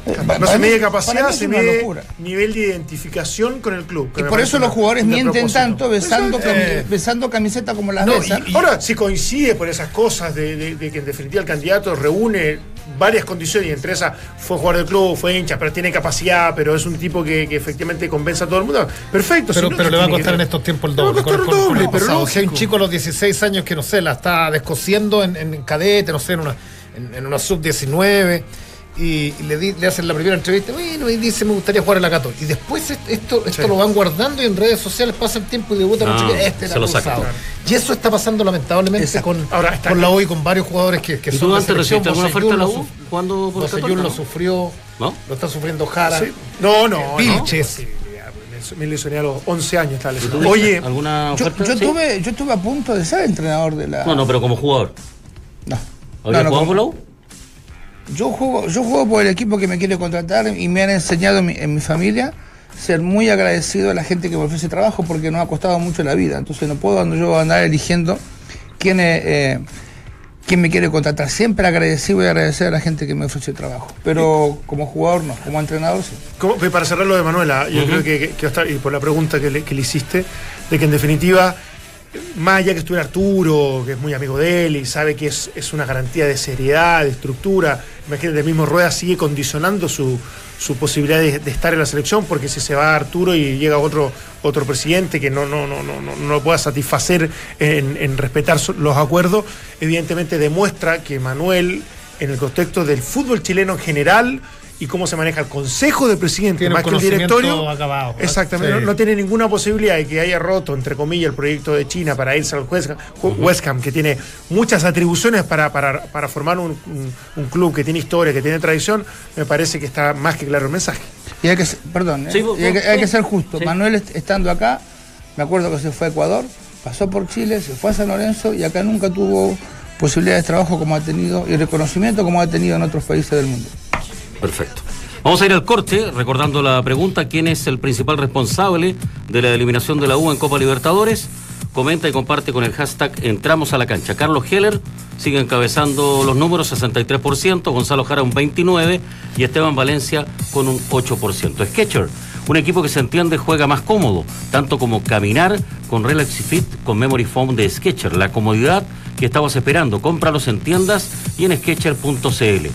Eh, No se mide capacidad, se mide nivel de identificación con el club. Y por eso los jugadores mienten tanto besando, Exacto. cami- Eh, besando camiseta como las no, besan. y- Ahora, si coincide por esas cosas de, de- de que en definitiva el candidato reúne varias condiciones y entre esas fue jugador del club, fue hincha, pero tiene capacidad, pero es un tipo que, que efectivamente convence a todo el mundo, perfecto. Pero, si no, pero ¿qué le va a que costar en estos tiempos el Le va a doble. costar con- con doble, pero pasado. Si hay un chico a los 16 años que no sé, la está descosiendo en, en cadete, no sé, en una, en, en una sub-19. Y, y le, di- le hacen la primera entrevista, bueno, y dice, me gustaría jugar en la Católica. Y después est- esto, esto Sí. lo van guardando y en redes sociales pasa el tiempo y debuta, no, este era se lo acusado. Y eso está pasando lamentablemente Exacto. con, Ahora, está con la. U y con varios jugadores que, que ¿Y son tú antes recibiste alguna oferta de la lo U? ¿Cuándo por Católica? lo sufrió, ¿No? lo está sufriendo Jara. Sí. No, no, Vilches. no. Me lesioné a los 11 años. Estaba ¿Y lesionado. tú Oye, ¿Alguna Yo, oferta? yo Sí. tuve, yo estuve a punto de ser entrenador de la. No, no, pero como jugador. No. ¿Habías No, no, jugado como- por la U? Yo juego, yo juego por el equipo que me quiere contratar y me han enseñado en mi, en mi familia ser muy agradecido a la gente que me ofrece trabajo porque nos ha costado mucho la vida. Entonces no puedo andar- yo andar eligiendo quién, es, eh, quién me quiere contratar. Siempre agradecido y agradecer a la gente que me ofrece trabajo. Pero como jugador no, como entrenador sí. ¿Cómo- para cerrar lo de Manuela, yo creo que, que- que hasta- y por la pregunta que le, que le hiciste, de que en definitiva, más allá que estuviera Arturo, que es muy amigo de él y sabe que es, es una garantía de seriedad, de estructura, imagínate, el mismo Rueda sigue condicionando su, su posibilidad de, estar en la selección, porque si se va Arturo y llega otro, otro presidente que no, no, no, no, no, pueda satisfacer en, respetar los acuerdos, evidentemente demuestra que Manuel, en el contexto del fútbol chileno en general, y cómo se maneja el consejo de presidente Tiene más que el directorio. acabado, ¿no? Exactamente, Sí. no, no tiene ninguna posibilidad de que haya roto, entre comillas, el proyecto de China para irse al West Ham, West Ham, que tiene muchas atribuciones para, para, para formar un, un- un club que tiene historia, que tiene tradición. Me parece que está más que claro el mensaje. Y hay que ser, perdón, ¿eh? Sí, vos- Y hay, que, hay ser justo. sí. Manuel est- estando acá, me acuerdo que se fue a Ecuador, pasó por Chile, se fue a San Lorenzo y acá nunca tuvo posibilidades de trabajo como ha tenido y reconocimiento como ha tenido en otros países del mundo. Perfecto. Vamos a ir al corte, recordando la pregunta, ¿quién es el principal responsable de la eliminación de la U en Copa Libertadores? Comenta y comparte con el hashtag Entramos a la cancha. Carlos Heller sigue encabezando los números, 63%, Gonzalo Jara un 29% y Esteban Valencia con un 8%. Sketcher, un equipo que se entiende juega más cómodo, tanto como caminar con Relax Fit con Memory Foam de Sketcher, la comodidad que estabas esperando. Cómpralos en tiendas y en sketcher.cl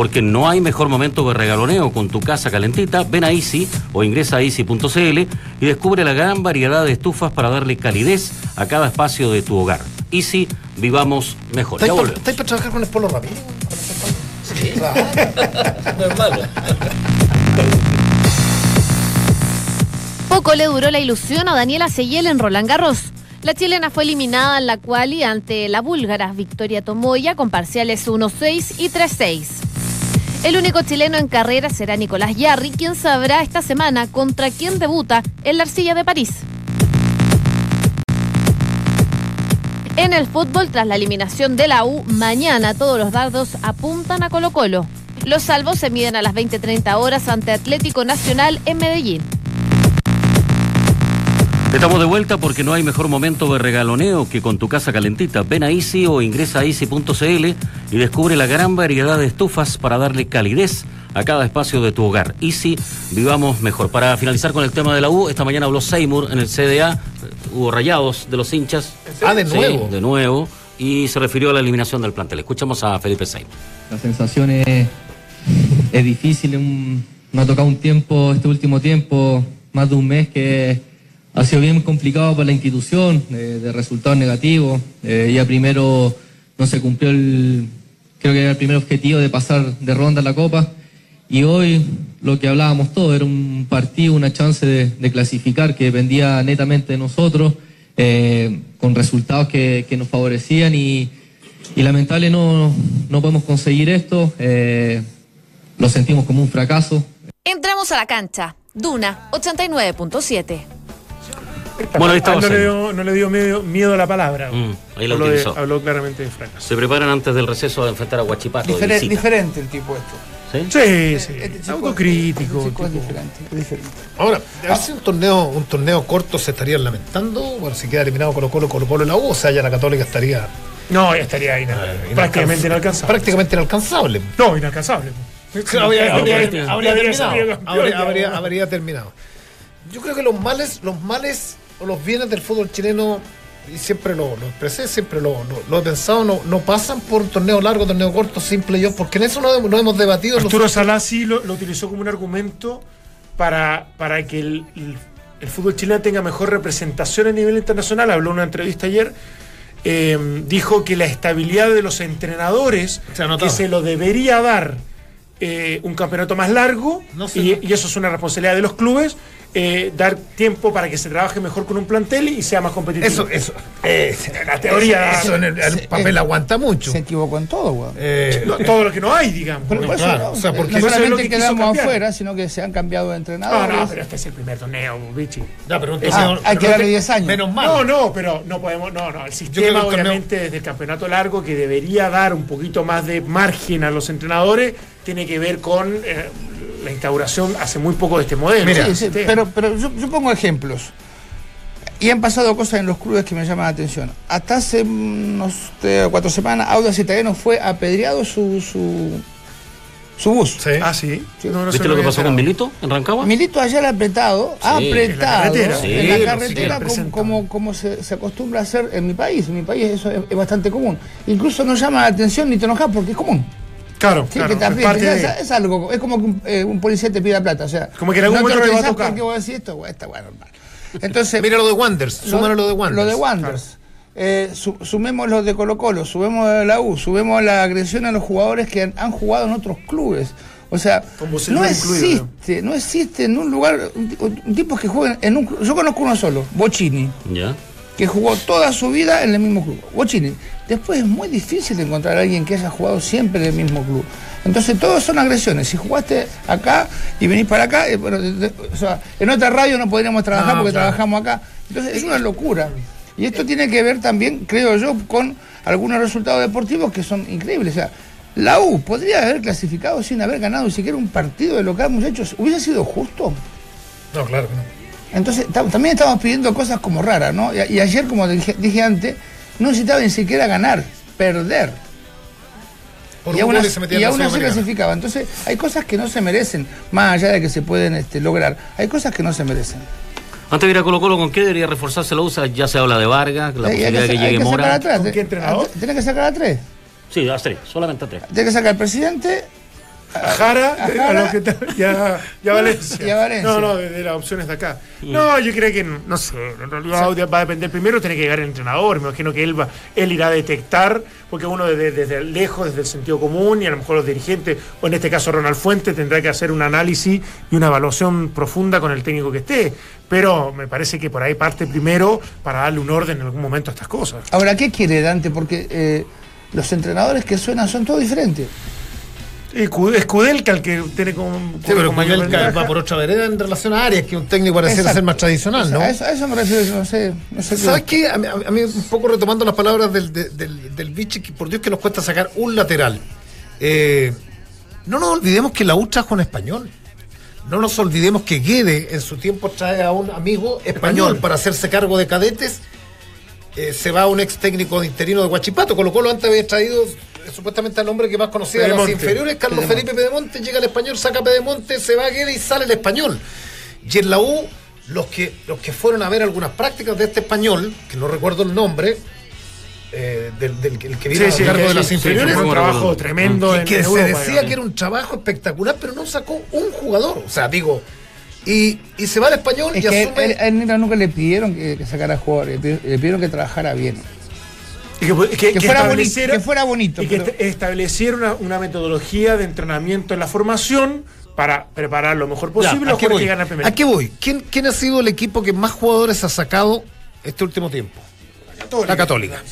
porque no hay mejor momento de regaloneo con tu casa calentita. Ven a Easy o ingresa a easy.cl y descubre la gran variedad de estufas para darle calidez a cada espacio de tu hogar. Easy, vivamos mejor. ¿Estáis para, trabajar con el Polo Ramírez? Poco le duró la ilusión a Daniela Seyel en Roland Garros. La chilena fue eliminada en la quali ante la búlgara Victoria Tomoya con parciales 1-6 y 3-6. El único chileno en carrera será Nicolás Yarri, quien sabrá esta semana contra quién debuta en la arcilla de París. En el fútbol, tras la eliminación de la U, mañana todos los dardos apuntan a Colo Colo. Los salvos se miden a las 20.30 horas ante Atlético Nacional en Medellín. Estamos de vuelta porque no hay mejor momento de regaloneo que con tu casa calentita. Ven a Easy o ingresa a easy.cl y descubre la gran variedad de estufas para darle calidez a cada espacio de tu hogar. Easy, vivamos mejor. Para finalizar con el tema de la U, esta mañana habló Seymour en el CDA, hubo rayados de los hinchas. Ah, de Sí, nuevo. de nuevo. Y se refirió a la eliminación del plantel. Escuchamos a Felipe Seymour. La sensación es, es difícil, un- me ha tocado un tiempo, este último tiempo, más de un mes que ha sido bien complicado para la institución, de, de resultados negativos. Eh, ya primero no se cumplió el, creo que era el primer objetivo de pasar de ronda a la Copa Y hoy lo que hablábamos todo era un partido, una chance de, de clasificar que dependía netamente de nosotros, eh, con resultados que, que nos favorecían y, y lamentable no, no podemos conseguir esto. eh, lo sentimos como un fracaso. Entramos a la cancha. Duna 89.7. Bueno, ahí Ah, no, le dio, no le dio miedo, miedo a la palabra. Mm, ahí la habló, de- habló claramente de fracaso. Se preparan antes del receso a enfrentar a Guachipato. de Difere- diferente el tipo este. ¿Sí? Sí, sí. Este chico- Autocrítico. este chico es diferente, es diferente. Ahora, a ver si un torneo, un torneo corto se estarían lamentando, bueno, si queda eliminado Colo Colo, Colo Colo en la U, o sea, ya la Católica estaría No, ya estaría ahí, prácticamente inalcanzable. prácticamente inalcanzable. No, inalcanzable. Habría, terminado. Habría- terminado. Yo creo que los males, los males los bienes del fútbol chileno, y siempre lo, lo expresé, siempre lo, lo- lo he pensado, no, no pasan por torneo largo, torneo corto, simple yo, porque en eso no, no hemos debatido. los- Arturo Salá sí lo, utilizó como un argumento para, para que el, el- el fútbol chileno tenga mejor representación a nivel internacional. Habló en una entrevista ayer. eh, dijo que la estabilidad de los entrenadores, Se que se lo debería dar eh, un campeonato más largo, No sé. y, y eso es una responsabilidad de los clubes, eh, dar tiempo para que se trabaje mejor con un plantel y sea más competitivo. Eso, eso. eh, la teoría. Eso en el, en el papel aguanta mucho. Se equivocó en todo, weón. Eh, No, todo lo que no hay, digamos. Pero por eso, claro, no, o sea, porque no eso es lo solamente que quiso quedamos afuera, sino que se han cambiado de No, entrenadores. no, pero este es el primer torneo, Bichi. ya, pero un Ah, hay que darle 10 años. Menos mal. No, no, pero no podemos, no, no. El sistema, obviamente, desde el campeonato largo, que debería dar un poquito más de margen a los entrenadores, tiene que ver con eh, la instauración hace muy poco de este modelo. Mira, Sí, sí, Sí. pero, pero yo, yo pongo ejemplos. Y han pasado cosas en los clubes que me llaman la atención. Hasta hace unos tres o cuatro semanas, Audax Italiano fue apedreado su, su, su bus. Sí. Ah, sí. No, no ¿Viste lo que pasó con. Milito en Rancagua? Milito ayer apretado, Sí, apretado en la carretera. Sí, en la carretera sí, como, como, como se, se acostumbra a hacer en mi país. En mi país eso es, es bastante común. Incluso no llama la atención ni te enojas porque es común. Claro, Sí, claro. que te es ya de- es, es algo, es como que un, eh, un policía te pida plata. O sea, Como que en algún no momento te va a tocar. porque vos decís esto, bueno, está bueno, normal. Entonces, Mira lo de Wanders, súmalo lo de Wanders. Lo de Wanderers. Eh, su- sumemos lo de Colo Colo, subemos de la U, subemos la agresión a los jugadores que han, han jugado en otros clubes. O sea, no incluido, existe, no existe en un lugar un, un tipo que juegue en un club. Yo conozco uno solo, Bocini, Ya. Que jugó toda su vida en el mismo club. Bocini. Después es muy difícil encontrar a alguien que haya jugado siempre en el mismo club. Entonces todos son agresiones. Si jugaste acá y venís para acá, eh, bueno, de- de- o sea, en otra radio no podríamos trabajar No, porque claro. trabajamos acá. Entonces es una locura. Y esto tiene que ver también, creo yo, con algunos resultados deportivos que son increíbles. O sea, la U podría haber clasificado sin haber ganado ni siquiera un partido de local, muchachos. ¿Hubiese sido justo? No, claro que no. Entonces, ta- también estamos pidiendo cosas como raras, ¿no? Y, y ayer, como dije, dije antes, no necesitaba ni siquiera ganar, perder. Por y aún así, se y aún así clasificaba. Entonces, hay cosas que no se merecen, más allá de que se pueden este, lograr. Hay cosas que no se merecen. Antes de ir a Colo Colo, ¿con qué debería reforzarse la USA? Ya se habla de Vargas, la Hay- hay posibilidad de que hay llegue sacar Mora. a tres. ¿Con qué entrenador? Ah, Tenés que sacar a tres. Sí, a tres, solamente a tres. Tenés que sacar al presidente. A Jara, A a Jara. lo que ta- ya, ya Valencia. Y a Valencia. No, no, de, de las opciones de acá. No, yo creo que, no sé, en realidad va a depender. Primero tiene que llegar el entrenador, me imagino que él va, él irá a detectar, porque uno desde, desde lejos, desde el sentido común, y a lo mejor los dirigentes, o en este caso Ronald Fuente, tendrá que hacer un análisis y una evaluación profunda con el técnico que esté. Pero me parece que por ahí parte primero para darle un orden en algún momento a estas cosas. Ahora, ¿qué quiere Dante? Porque eh, los entrenadores que suenan son todos diferentes. Y Cu- es Kudelka el que tiene como, Sí, pero ventaja. va por otra vereda en relación a Arias, que un técnico pareciera Exacto. ser más tradicional, ¿no? a, eso, a eso me refiero, yo no sé. No sé qué- ¿Sabes qué? A mí, a mí un poco retomando las palabras del, de- del, del Vichy, que por Dios que nos cuesta sacar un lateral. Eh, no nos olvidemos que la U trajo un español. No nos olvidemos que Guede en su tiempo trae a un amigo español, Español. para hacerse cargo de cadetes. Eh, se va un ex técnico de interino de Guachipato, con lo cual antes había traído supuestamente al hombre que más conocía de las inferiores, Carlos Felipe Pedemonte, llega el español, saca Pedemonte, se va a Guede y sale el español. Y en la U, los que, los que fueron a ver algunas prácticas de este español, que no recuerdo el nombre, eh, del, del- el que vino Sí, sí, a cargo de las sí, inferiores, fue un trabajo tremendo y en que en se Europa, decía digamos. que era un trabajo espectacular, pero no sacó un jugador. O sea, digo, y, y se va al español Es y que asume. a él- a él nunca- le pidieron que, que sacara jugadores, le pidieron que trabajara bien. Que, que- Que que fuera bonito, que fuera bonito, Y que pero- una, una metodología de entrenamiento en la formación para preparar lo mejor posible Ya, los ¿a qué voy? que primero. ¿A qué voy? ¿Quién, ¿Quién ha sido el equipo que más jugadores ha sacado este último tiempo? La Católica.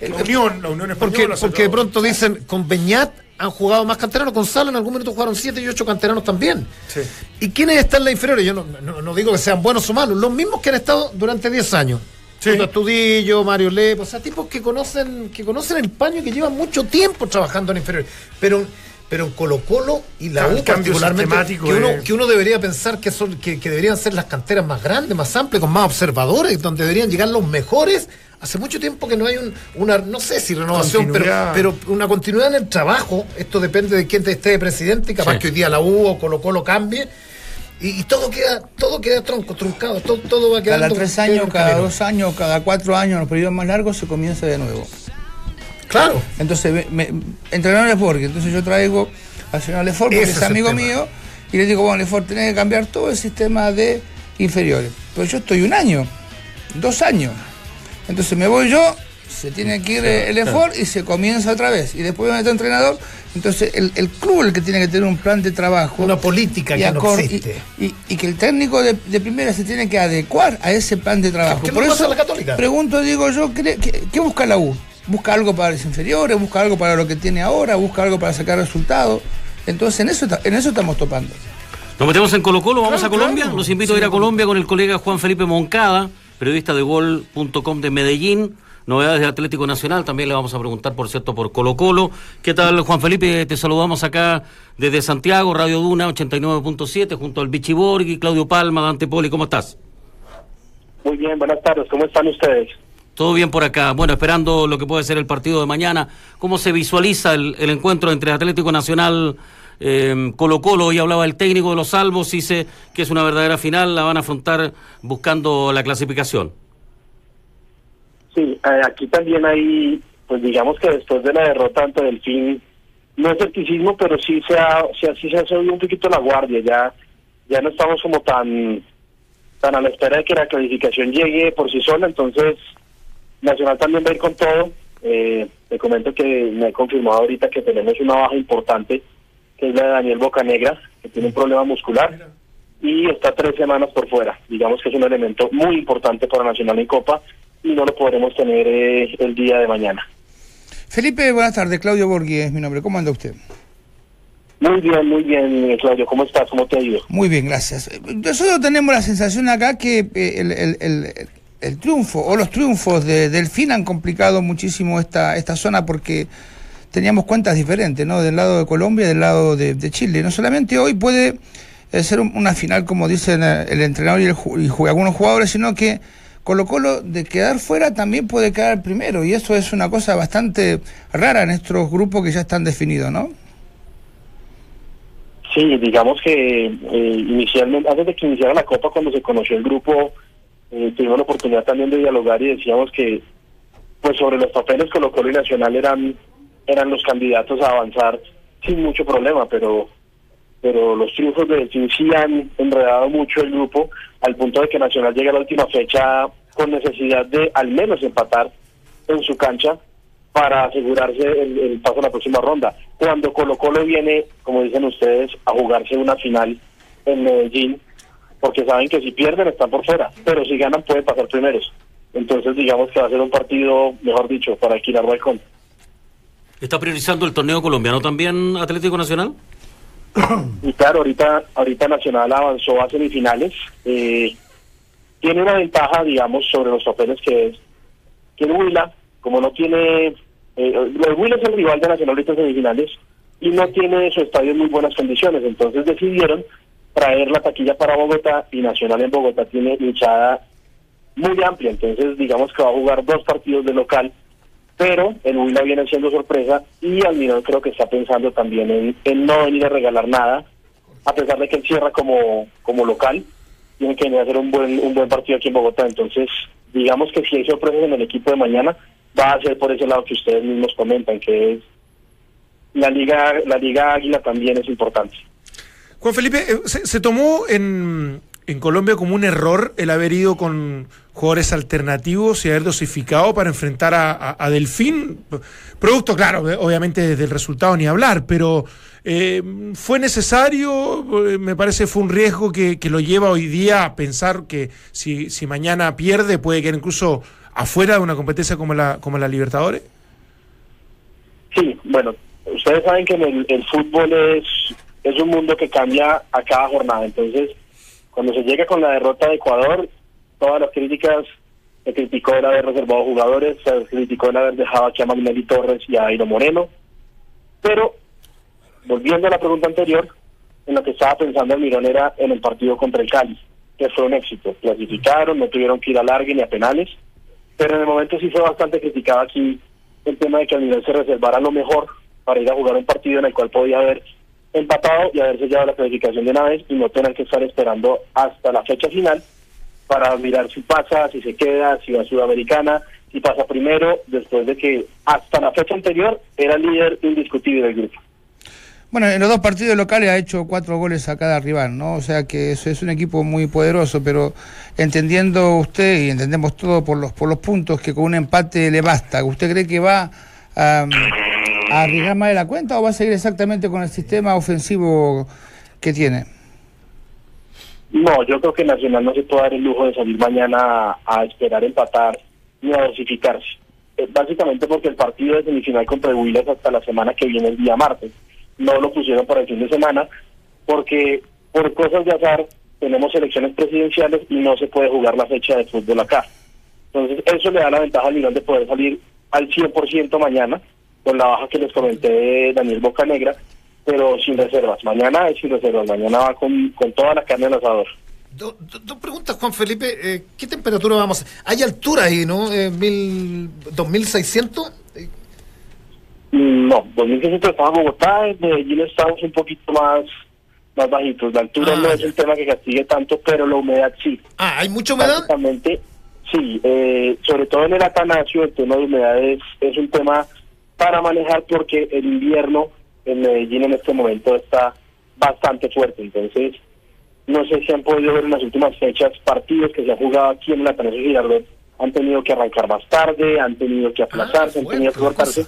La Unión, la Unión Porque, Española. sobre porque de pronto dicen, con Beñat han jugado más canteranos, con Sala en algún minuto jugaron 7 y 8 canteranos también. Sí. ¿Y quiénes están en la inferiores? Yo no, no- no digo que sean buenos o malos, los mismos que han estado durante 10 años. Sí. Astudillo, Mario Lepo, o sea, tipos que conocen, que conocen el paño y que llevan mucho tiempo trabajando en inferiores. Pero, pero en Colo Colo y la U particularmente, que uno, que uno debería pensar que, son, que, que deberían ser las canteras más grandes, más amplias, con más observadores, donde deberían llegar los mejores. Hace mucho tiempo que no hay un- una, no sé si renovación, pero, pero una continuidad en el trabajo. Esto depende de quién te esté de presidente, capaz Sí. que hoy día la U o Colo Colo cambie. Y, y todo queda, todo queda tronco, truncado, todo, todo va quedando. Cada tres años, cada dos años, cada cuatro años, en los periodos más largos, se comienza de nuevo. Claro. Entonces, me, entrenador Lefort, entonces yo traigo al señor Lefort, porque Ese es amigo mío, y le digo, bueno, Lefort, tenés que cambiar todo el sistema de inferiores. Pero yo estoy un año, dos años. Entonces me voy yo, se tiene que ir el Lefort y se comienza otra vez. Y después viene otro entrenador. Entonces, el, el club es el que tiene que tener un plan de trabajo. Una política y que no existe. Y, y- y que el técnico de, de primera se tiene que adecuar a ese plan de trabajo. ¿Qué Por eso pasa la Católica? pregunto, digo yo, ¿qué, qué, qué busca la U? ¿Busca algo para los inferiores? ¿Busca algo para lo que tiene ahora? ¿Busca algo para sacar resultados? Entonces, en eso, en eso estamos topando. Nos metemos en Colo Colo, vamos Claro, a Colombia. claro. Los invito a ir a Colombia con el colega Juan Felipe Moncada, periodista de gol.com de Medellín. Novedades de Atlético Nacional, también le vamos a preguntar, por cierto, por Colo Colo. ¿Qué tal, Juan Felipe? Te saludamos acá desde Santiago, Radio Duna 89.7, junto al Vichy Borghi, Claudio Palma, Dante Poli. ¿Cómo estás? Muy bien, buenas tardes. ¿Cómo están ustedes? Todo bien por acá. Bueno, esperando lo que puede ser el partido de mañana. ¿Cómo se visualiza el, el encuentro entre Atlético Nacional eh, Colo Colo? Hoy hablaba el técnico de los salvos, dice que es una verdadera final, la van a afrontar buscando la clasificación. Sí, eh, aquí también hay, pues digamos que después de la derrota ante Delfín, no escepticismo, pero sí se ha, sí se ha subido un poquito la guardia. Ya, ya no estamos como tan, tan a la espera de que la clasificación llegue por sí sola. Entonces, Nacional también va a ir con todo. Eh, te comento que me he confirmado ahorita que tenemos una baja importante, que es la de Daniel Bocanegra, que tiene un problema muscular. y está tres semanas por fuera. Digamos que es un elemento muy importante para Nacional en Copa y no lo podremos tener eh, el día de mañana. Felipe, buenas tardes. Claudio Borghi es mi nombre. ¿Cómo anda usted? Muy bien, muy bien, Claudio. ¿Cómo estás? ¿Cómo te ha ido? Muy bien, gracias. Nosotros tenemos la sensación acá que eh, el, el- el- el triunfo o los triunfos de Delfín han complicado muchísimo esta, esta zona porque teníamos cuentas diferentes, ¿no? Del lado de Colombia y del lado de, de Chile. No solamente hoy puede eh, ser un- una final, como dicen eh, el entrenador y, y algunos jugadores, sino que Colo Colo de quedar fuera también puede quedar primero y eso es una cosa bastante rara en estos grupos que ya están definidos, ¿no? Sí, digamos que eh, inicialmente, antes de que iniciara la Copa, cuando se conoció el grupo, eh, tuvimos la oportunidad también de dialogar y decíamos que, pues sobre los papeles Colo Colo y Nacional eran, eran los candidatos a avanzar sin mucho problema, pero pero los triunfos de Delfín han enredado mucho el grupo al punto de que Nacional llega a la última fecha con necesidad de al menos empatar en su cancha para asegurarse el, el paso a la próxima ronda. Cuando Colo Colo viene, como dicen ustedes, a jugarse una final en Medellín, porque saben que si pierden están por fuera, pero si ganan pueden pasar primeros. Entonces digamos que va a ser un partido, mejor dicho, para alquilar balcón. ¿Está priorizando el torneo colombiano también Atlético Nacional? Y claro, ahorita, ahorita Nacional avanzó a semifinales. Eh, tiene una ventaja, digamos, sobre los papeles que es que el Huila, como no tiene. Eh, el Huila es el rival de Nacional ahorita en semifinales y no tiene su estadio en muy buenas condiciones. Entonces decidieron traer la taquilla para Bogotá y Nacional en Bogotá tiene hinchada muy amplia. Entonces, digamos que va a jugar dos partidos de local pero el Huila viene siendo sorpresa y Almirón creo que está pensando también en, en no venir a regalar nada, a pesar de que él cierra como, como local, tiene que venir a hacer un buen, un buen partido aquí en Bogotá, entonces digamos que si hay sorpresas en el equipo de mañana, va a ser por ese lado que ustedes mismos comentan, que es la Liga, la Liga Águila también es importante. Juan Felipe, eh, se, se tomó en, en Colombia como un error el haber ido con jugadores alternativos y haber dosificado para enfrentar a, Delfín. Producto, claro, eh, obviamente desde el resultado ni hablar, pero eh, fue necesario, eh, me parece fue un riesgo que, que lo lleva hoy día a pensar que si, si mañana pierde puede quedar incluso afuera de una competencia como la, como la Libertadores. Sí, bueno, ustedes saben que en el, el fútbol es, es un mundo que cambia a cada jornada. Entonces, cuando se llega con la derrota de Ecuador, todas las críticas se criticó el haber reservado jugadores, se criticó el haber dejado aquí a Magnelli Torres y a Airo Moreno. Pero, volviendo a la pregunta anterior, en lo que estaba pensando el Mirón era en el partido contra el Cali, que fue un éxito. Clasificaron, no tuvieron que ir a largue ni a penales, pero en el momento sí fue bastante criticado aquí el tema de que Almirón se reservara lo mejor para ir a jugar un partido en el cual podía haber empatado y haber sellado la clasificación de una vez y no tener que estar esperando hasta la fecha final para mirar si pasa, si se queda, si va Sudamericana, si pasa primero, después de que hasta la fecha anterior era líder indiscutible del grupo. Bueno, en los dos partidos locales ha hecho cuatro goles a cada rival, ¿no? O sea que eso es un equipo muy poderoso, pero entendiendo usted y entendemos todo por los por los puntos que con un empate le basta, ¿usted cree que va a arriesgar más de la cuenta o va a seguir exactamente con el sistema ofensivo que tiene? No, yo creo que Nacional no se puede dar el lujo de salir mañana a, a esperar empatar ni a dosificarse. Eh, básicamente porque el partido de semifinal contra el Huila es hasta la semana que viene, el día martes. No lo pusieron para el fin de semana porque por cosas de azar tenemos elecciones presidenciales y no se puede jugar la fecha de fútbol acá. Entonces eso le da la ventaja al Mirón de poder salir al 100% mañana con la baja que les comenté de Daniel Bocanegra, pero sin reservas. Mañana es sin reservas, mañana va con, con toda la carne al asador. Do- do- Dos preguntas, Juan Felipe. Eh, ¿Qué temperatura vamos? a- Hay altura ahí, ¿no? Eh, mil, ¿2600? Eh, No, 2017 estaba en Bogotá, en Medellín estamos un poquito más más bajitos. La altura Ah, no es ya. un tema que castigue tanto, pero la humedad sí. Ah, ¿hay mucha humedad? Básicamente, sí. Eh, sobre todo en el Atanasio, el tema de humedad es, es un tema para manejar porque el invierno en Medellín en este momento está bastante fuerte. Entonces, no sé si han podido ver en las últimas fechas partidos que se han jugado aquí en el Atanasio Girardot. Han tenido que arrancar más tarde, han tenido que aplazarse, han tenido que la cortarse.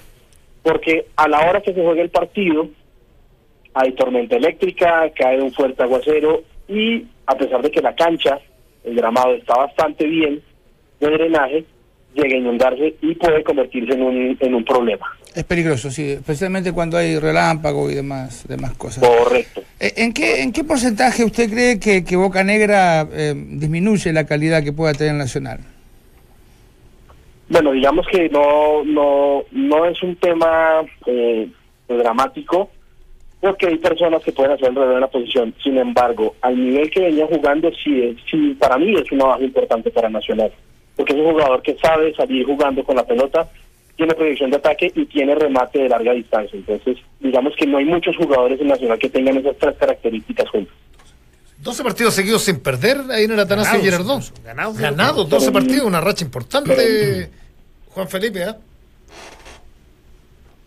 Porque a la hora que se juega el partido, hay tormenta eléctrica, cae un fuerte aguacero y a pesar de que la cancha, el gramado está bastante bien de drenaje, llega a inundarse y puede convertirse en un, en un problema. Es peligroso, sí, especialmente cuando hay relámpago y demás, demás cosas. Correcto. Eh, ¿En qué, ¿En qué porcentaje usted cree que, que Boca Negra eh, disminuye la calidad que pueda tener Nacional? Bueno, digamos que no no no es un tema eh, dramático porque hay personas que pueden hacer alrededor de la posición. Sin embargo, al nivel que venía jugando, sí, es, sí para mí es una baja importante para Nacional. Porque es un jugador que sabe salir jugando con la pelota, tiene proyección de ataque y tiene remate de larga distancia. Entonces, digamos que no hay muchos jugadores en Nacional que tengan esas tres características juntas. 12 partidos seguidos sin perder ahí en el Atanasio incluso, ganados. Ganados, 12 partidos, una racha importante, Juan Felipe, ¿ah?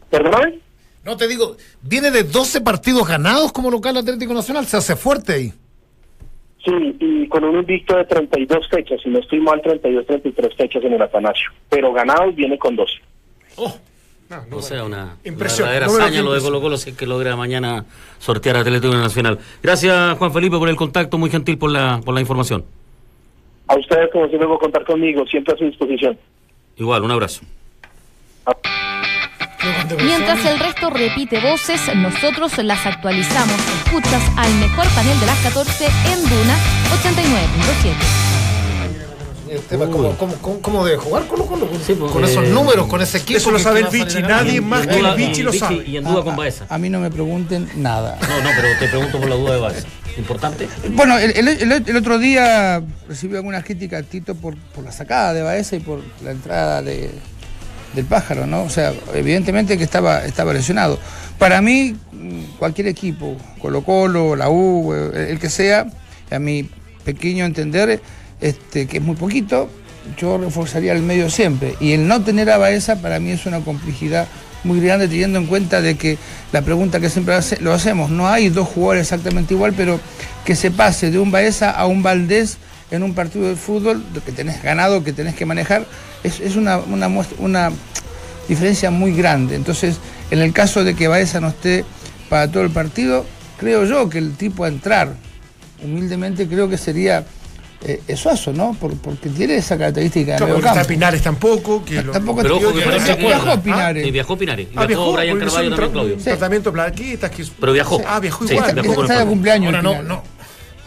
¿Perdóname? No te digo, viene de 12 partidos ganados como local Atlético Nacional, se hace fuerte ahí. Sí, y con un invicto de 32 fechas, si no estoy mal, 32, 33 fechas en el Atanasio. Pero ganados viene con 12. Oh, No, no, O sea, una, Impresión, una verdadera no lo hazaña lo de. Colo Colo si es que logra mañana sortear a Atlético Nacional. Gracias Juan Felipe por el contacto, muy gentil por la, por la información. A ustedes, como siempre, voy a contar conmigo, siempre a su disposición. Igual, un abrazo. Mientras el resto repite voces, nosotros las actualizamos. Escuchas al mejor panel de las 14 en Duna 89.7. el tema, ¿cómo, cómo, cómo, cómo debe jugar Colo Colo? Con, Sí, pues, con eh, esos números, con ese equipo. eso lo sabe el Vichy, nadie más que el Vichy lo sabe. Y en duda con Baeza. A mí no me pregunten nada. No, no, pero te pregunto por la duda de Baeza. ¿Importante? Bueno, el, el- el- el otro día recibí algunas críticas, Tito, por, por la sacada de Baeza y por la entrada de, del pájaro, ¿no? O sea, evidentemente que estaba, estaba lesionado. Para mí, cualquier equipo, Colo Colo, la U, eh, el que sea, a mi pequeño entender, este, que es muy poquito, yo reforzaría el medio siempre. Y el no tener a Baeza para mí es una complejidad muy grande teniendo en cuenta de que la pregunta que siempre hace- lo hacemos, no hay dos jugadores exactamente igual, pero que se pase de un Baeza a un Valdés en un partido de fútbol que tenés ganado, que tenés que manejar, es, es una, una, muestra- una diferencia muy grande. Entonces, en el caso de que Baeza no esté para todo el partido, creo yo que el tipo a entrar, humildemente creo que sería eh, Suazo, ¿no? Por- porque tiene esa característica Claro, porque está. Pinares tampoco. Que lo- Tampoco Pero ojo que que- viajó Ah, Pinares. Sí, viajó Pinares. Ah, viajó, Brian porque hizo Carvalho también, tra- Claudio. Sí. tratamiento plaquetas. Que... Pero viajó. Ah, viajó Sí, igual. viajó con el Está de cumpleaños. Ahora no, no.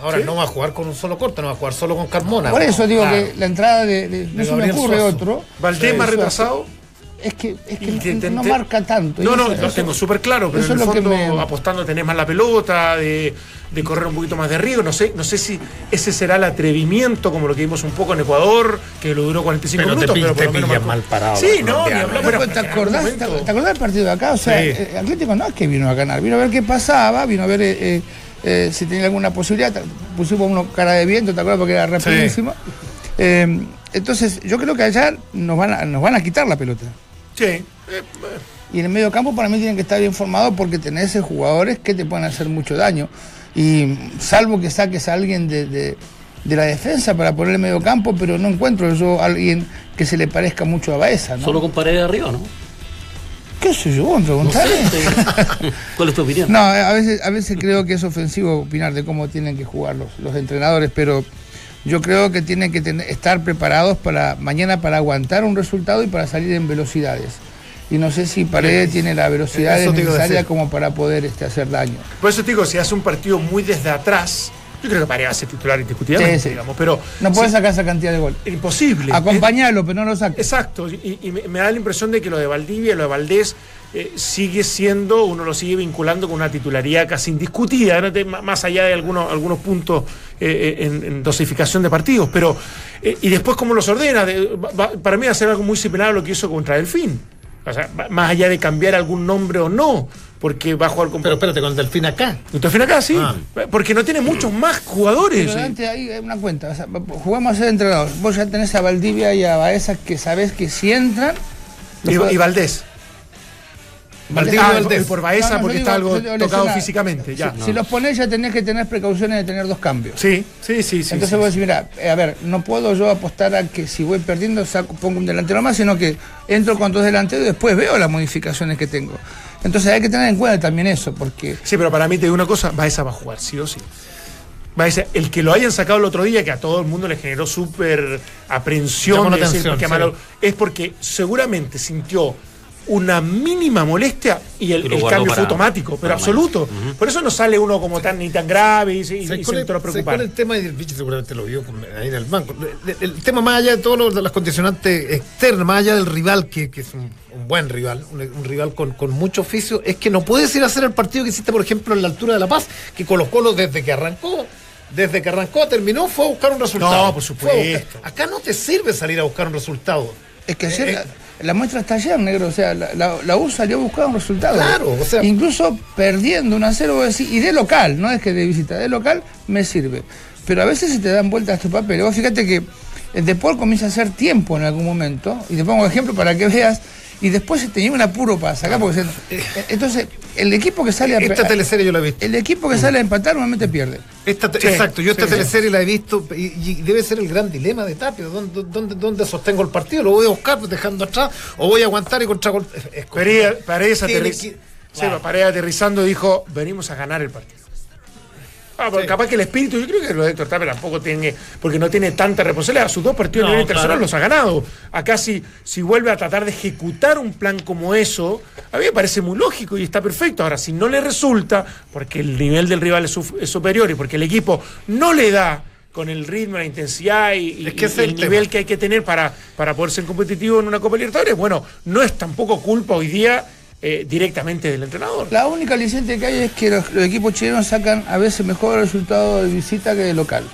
Ahora ¿Sí? no va a jugar con un solo corte, no va a jugar solo con Carmona. Por eso digo Claro. que la entrada de, de- no se me ocurre Suazo. otro. Valdés más retrasado. Es que, es que te- no, te- no te- marca tanto. No, no, eso- lo tengo súper claro, pero eso en es el lo que fondo me- apostando tenés más la pelota, de, de correr un poquito más de riesgo. No sé, no sé si ese será el atrevimiento, como lo que vimos un poco en Ecuador, que lo duró 45 Pero te minutos, pi- pero por te lo menos mal parado, Sí, no, ni. Pero, ¿te, acordás, momento- te- te acordás del partido de acá? O sea, Sí. eh, Atlético no es que vino a ganar, vino a ver qué pasaba, vino a ver eh, eh, eh, si tenía alguna posibilidad. Pusimos uno cara de viento, ¿te acuerdas? Porque era rapidísimo. Eh, entonces, yo creo que allá nos van a, nos van a quitar la pelota. Sí. eh, Y en el medio campo para mí tienen que estar bien formados porque tenés eh, jugadores que te pueden hacer mucho daño. Y salvo que saques a alguien de, de- de la defensa para poner el medio campo, pero no encuentro yo a alguien que se le parezca mucho a Baeza, ¿no? Solo con paredes arriba, ¿no? ¿Qué sé yo? ¿Me preguntás? ¿Cuál es tu opinión? No, a veces, a veces creo que es ofensivo opinar de cómo tienen que jugar los, los entrenadores, pero yo creo que tienen que tener- estar preparados para mañana para aguantar un resultado y para salir en velocidades. Y no sé si Paredes tiene la velocidad necesaria como para poder este, hacer daño. Por eso te digo, si hace un partido muy desde atrás, yo creo que Paredes va a ser titular indiscutiblemente, Sí, sí. digamos, pero No puedes sí, sacar esa cantidad de gol. imposible. Acompañarlo, pero no lo saques. Exacto, y, y me, da la impresión de que lo de Valdivia lo de Valdés eh, sigue siendo, uno lo sigue vinculando con una titularidad casi indiscutida, ¿no? Más allá de algunos, algunos puntos eh, eh, en, en dosificación de partidos, pero eh, y después cómo los ordena, de- va- va- para mí va a ser algo muy similar a lo que hizo contra Delfín, o sea, más allá de cambiar algún nombre o no, porque va a jugar con... Pero espérate, con el Delfín acá. Delfín acá, sí, Ah. porque no tiene muchos más jugadores. Pero eh. antes hay una cuenta. o sea, jugamos a ser entrenador. Vos ya tenés a Valdivia y a Baeza que sabés que si entran. Y, Valdés. Valdivia Ah, y Valdés. y por Baeza No, no, porque está algo tocado físicamente. Ya. Si, si los ponés ya tenés que tener precauciones de tener dos cambios. Sí, sí, sí, sí. Entonces sí, vos sí. decís, mira, eh, a ver, no puedo yo apostar a que si voy perdiendo saco, pongo un delantero más, sino que entro con dos delanteros y después veo las modificaciones que tengo. Entonces hay que tener en cuenta también eso, porque Sí, pero para mí te digo una cosa, Baeza va a jugar, sí o sí. Baeza, el que lo hayan sacado el otro día, que a todo el mundo le generó súper aprensión, Llamó la de decir, atención, qué sí. malo, es porque seguramente sintió una mínima molestia y el, cambio para- fue automático, pero absoluto. Por eso no sale uno como tan ni tan grave y, se- y- y ¿Sabes se entró a ¿sabes preocupar. el tema? Y el bicho seguramente lo vio ahí en el banco. El, el tema más allá de todos los, las condicionantes externas, más allá del rival, que, que es un, un buen rival, un, un rival con, con mucho oficio, es que no puedes ir a hacer el partido que hiciste, por ejemplo, en la altura de La Paz, que Colo Colo desde que arrancó, desde que arrancó, terminó, fue a buscar un resultado. No, por supuesto. Acá no te sirve salir a buscar un resultado. es que ayer Eh, la, la muestra está ayer, negro. O sea, la, la- la U salió a buscar un resultado. Claro, o sea- Incluso perdiendo un a 0, vos decís, y de local, no es que de visita, de local me sirve. Pero a veces se te dan vueltas estos papeles. Vos fíjate que el deporte comienza a hacer tiempo en algún momento, y te pongo ejemplo para que veas, y después se tenía un apuro para sacar, porque se- entonces el equipo que sale a Esta teleserie yo la he visto. el equipo que sale a empatar normalmente pierde. Esta Sí, exacto, yo esta sí, teleserie la he visto y, y debe ser el gran dilema de Tapio. ¿Dónde, dónde, dónde sostengo el partido? ¿Lo voy a buscar dejando atrás o voy a aguantar y contra Paredes, aterriz- que- sí, Claro. Paredes aterrizando dijo, venimos a ganar el partido. Ah, Sí. capaz que el espíritu, yo creo que lo de Héctor Tapia tampoco tiene, porque no tiene tanta responsabilidad. Sus dos partidos No, internacional claro. los ha ganado. Acá si, si vuelve a tratar de ejecutar un plan como eso, a mí me parece muy lógico y está perfecto. Ahora, si no le resulta, porque el nivel del rival es, su- es superior y porque el equipo no le da con el ritmo, la intensidad y, y- Es que y ese es el el nivel que hay que tener para, para poder ser competitivo en una Copa Libertadores, bueno, no es tampoco culpa hoy día eh, directamente del entrenador. La única aliciente que hay es que los, los equipos chilenos sacan a veces mejor resultado de visita que de local.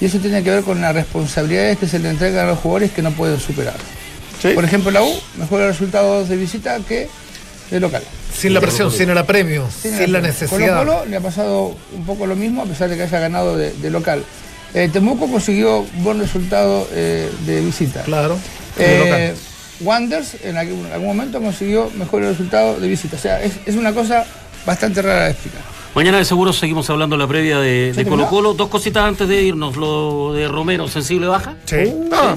Y eso tiene que ver con las responsabilidades que se le entregan a los jugadores que no pueden superar. ¿Sí? Por ejemplo, la U mejores resultados de visita que de local. Sin la presión, sin el apremio, sin la necesidad. Colo Colo le ha pasado un poco lo mismo a pesar de que haya ganado de, de local. Eh, Temuco consiguió buen resultado eh, de visita. Claro. Eh, local. Wanders en algún, algún momento consiguió mejores resultados de visita. O sea, es, es una cosa bastante rara de explicar. Mañana de seguro seguimos hablando en la previa de, de Colo Colo. Dos cositas antes de irnos. Lo de Romero, sensible baja. Sí. No,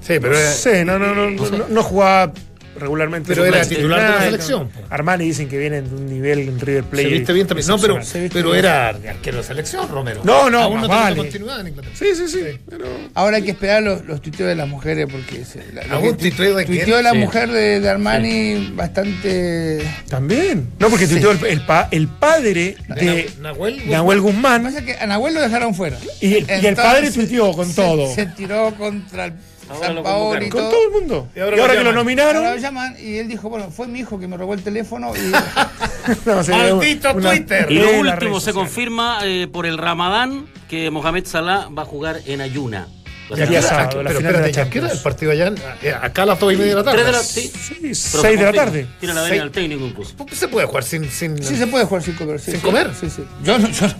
Sí, pero sí, no, no, no, no, no, no jugaba regularmente. Pero era titular de la selección, po. Armani dicen que viene de un nivel en River Plate. se viste bien también. No, pero, pero era arquero de selección, Romero. No, no, Aún no vale. continuidad en Inglaterra. Sí, sí, sí. Pero... Ahora hay que esperar los, los tuiteos de las mujeres porque se, la, ¿Algún tuiteo de quién? tuiteó de la Sí. mujer de, de Armani bastante También. No, porque Sí. tuiteó el, el, pa- el padre de Na- Nahuel Nahuel Lo que Guzmán pasa es que a Nahuel lo dejaron fuera. y el, y el padre tuiteó con se- todo. Se tiró contra el Ahora San lo Paolo y Con todo. el mundo. Y Y ahora ahora, lo que lo nominaron. Ahora lo llaman y él dijo, bueno, fue mi hijo que me robó el teléfono y no, Maldito una- Twitter. Y lo último, se confirma eh, por el Ramadán que Mohamed Salah va a jugar en ayuna. Va a Y ser aquí a titular. sábado, la Pero final de la espérate, ¿ya qué era el partido allá? Eh, Acá a las dos y media de la tarde. Tres de la- sí. Sí, Pero 6 se de la tarde. Tiene la venia del técnico incluso. Se puede jugar sin. sin sí se puede jugar sin comer. sí, ¿Sin sí. comer? Sí, sí. Yo no, yo no.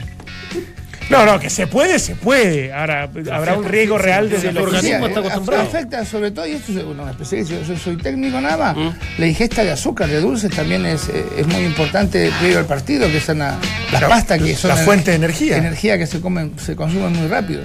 No, no, que se puede, se puede. Ahora, habrá un riesgo real sí, desde los organismo está acostumbrado. Afecta sobre todo, y esto es una especialista, yo, yo soy técnico nada más. Mm. La ingesta de azúcar, de dulces también es, es muy importante previo al partido, que son la- las La- pastas que son la fuente de energía. Energía que se comen, se consumen muy rápido.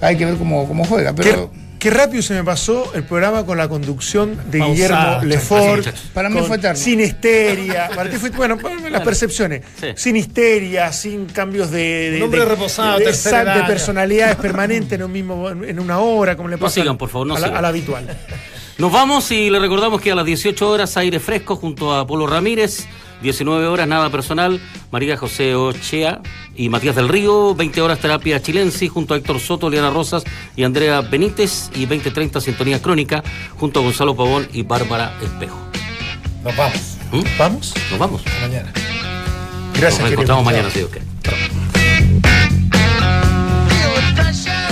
Hay que ver cómo, cómo juega. Pero qué rápido se me pasó el programa con la conducción de Pausada, Guillermo Lefort. Para mí fue eterno. Sin histeria. Para ti fue- bueno, para las percepciones. Sí. Sin histeria, sin cambios de. de Un hombre de- reposado, de, tercera de edad. personalidades permanentes en, un mismo, en una hora, como le No pasa sigan, al- por favor, no a, la, sigan. a la habitual. Nos vamos y le recordamos que a las 18 horas aire fresco junto a Polo Ramírez, 19 horas nada personal, María José Ochea y Matías del Río, 20 horas terapia chilense junto a Héctor Soto, Liana Rosas y Andrea Benítez y 20-30 sintonía crónica junto a Gonzalo Pavón y Bárbara Espejo. Nos vamos. ¿Mm? ¿Vamos? Nos vamos. Hasta mañana. Gracias, Nos encontramos mañana, si Dios quiere.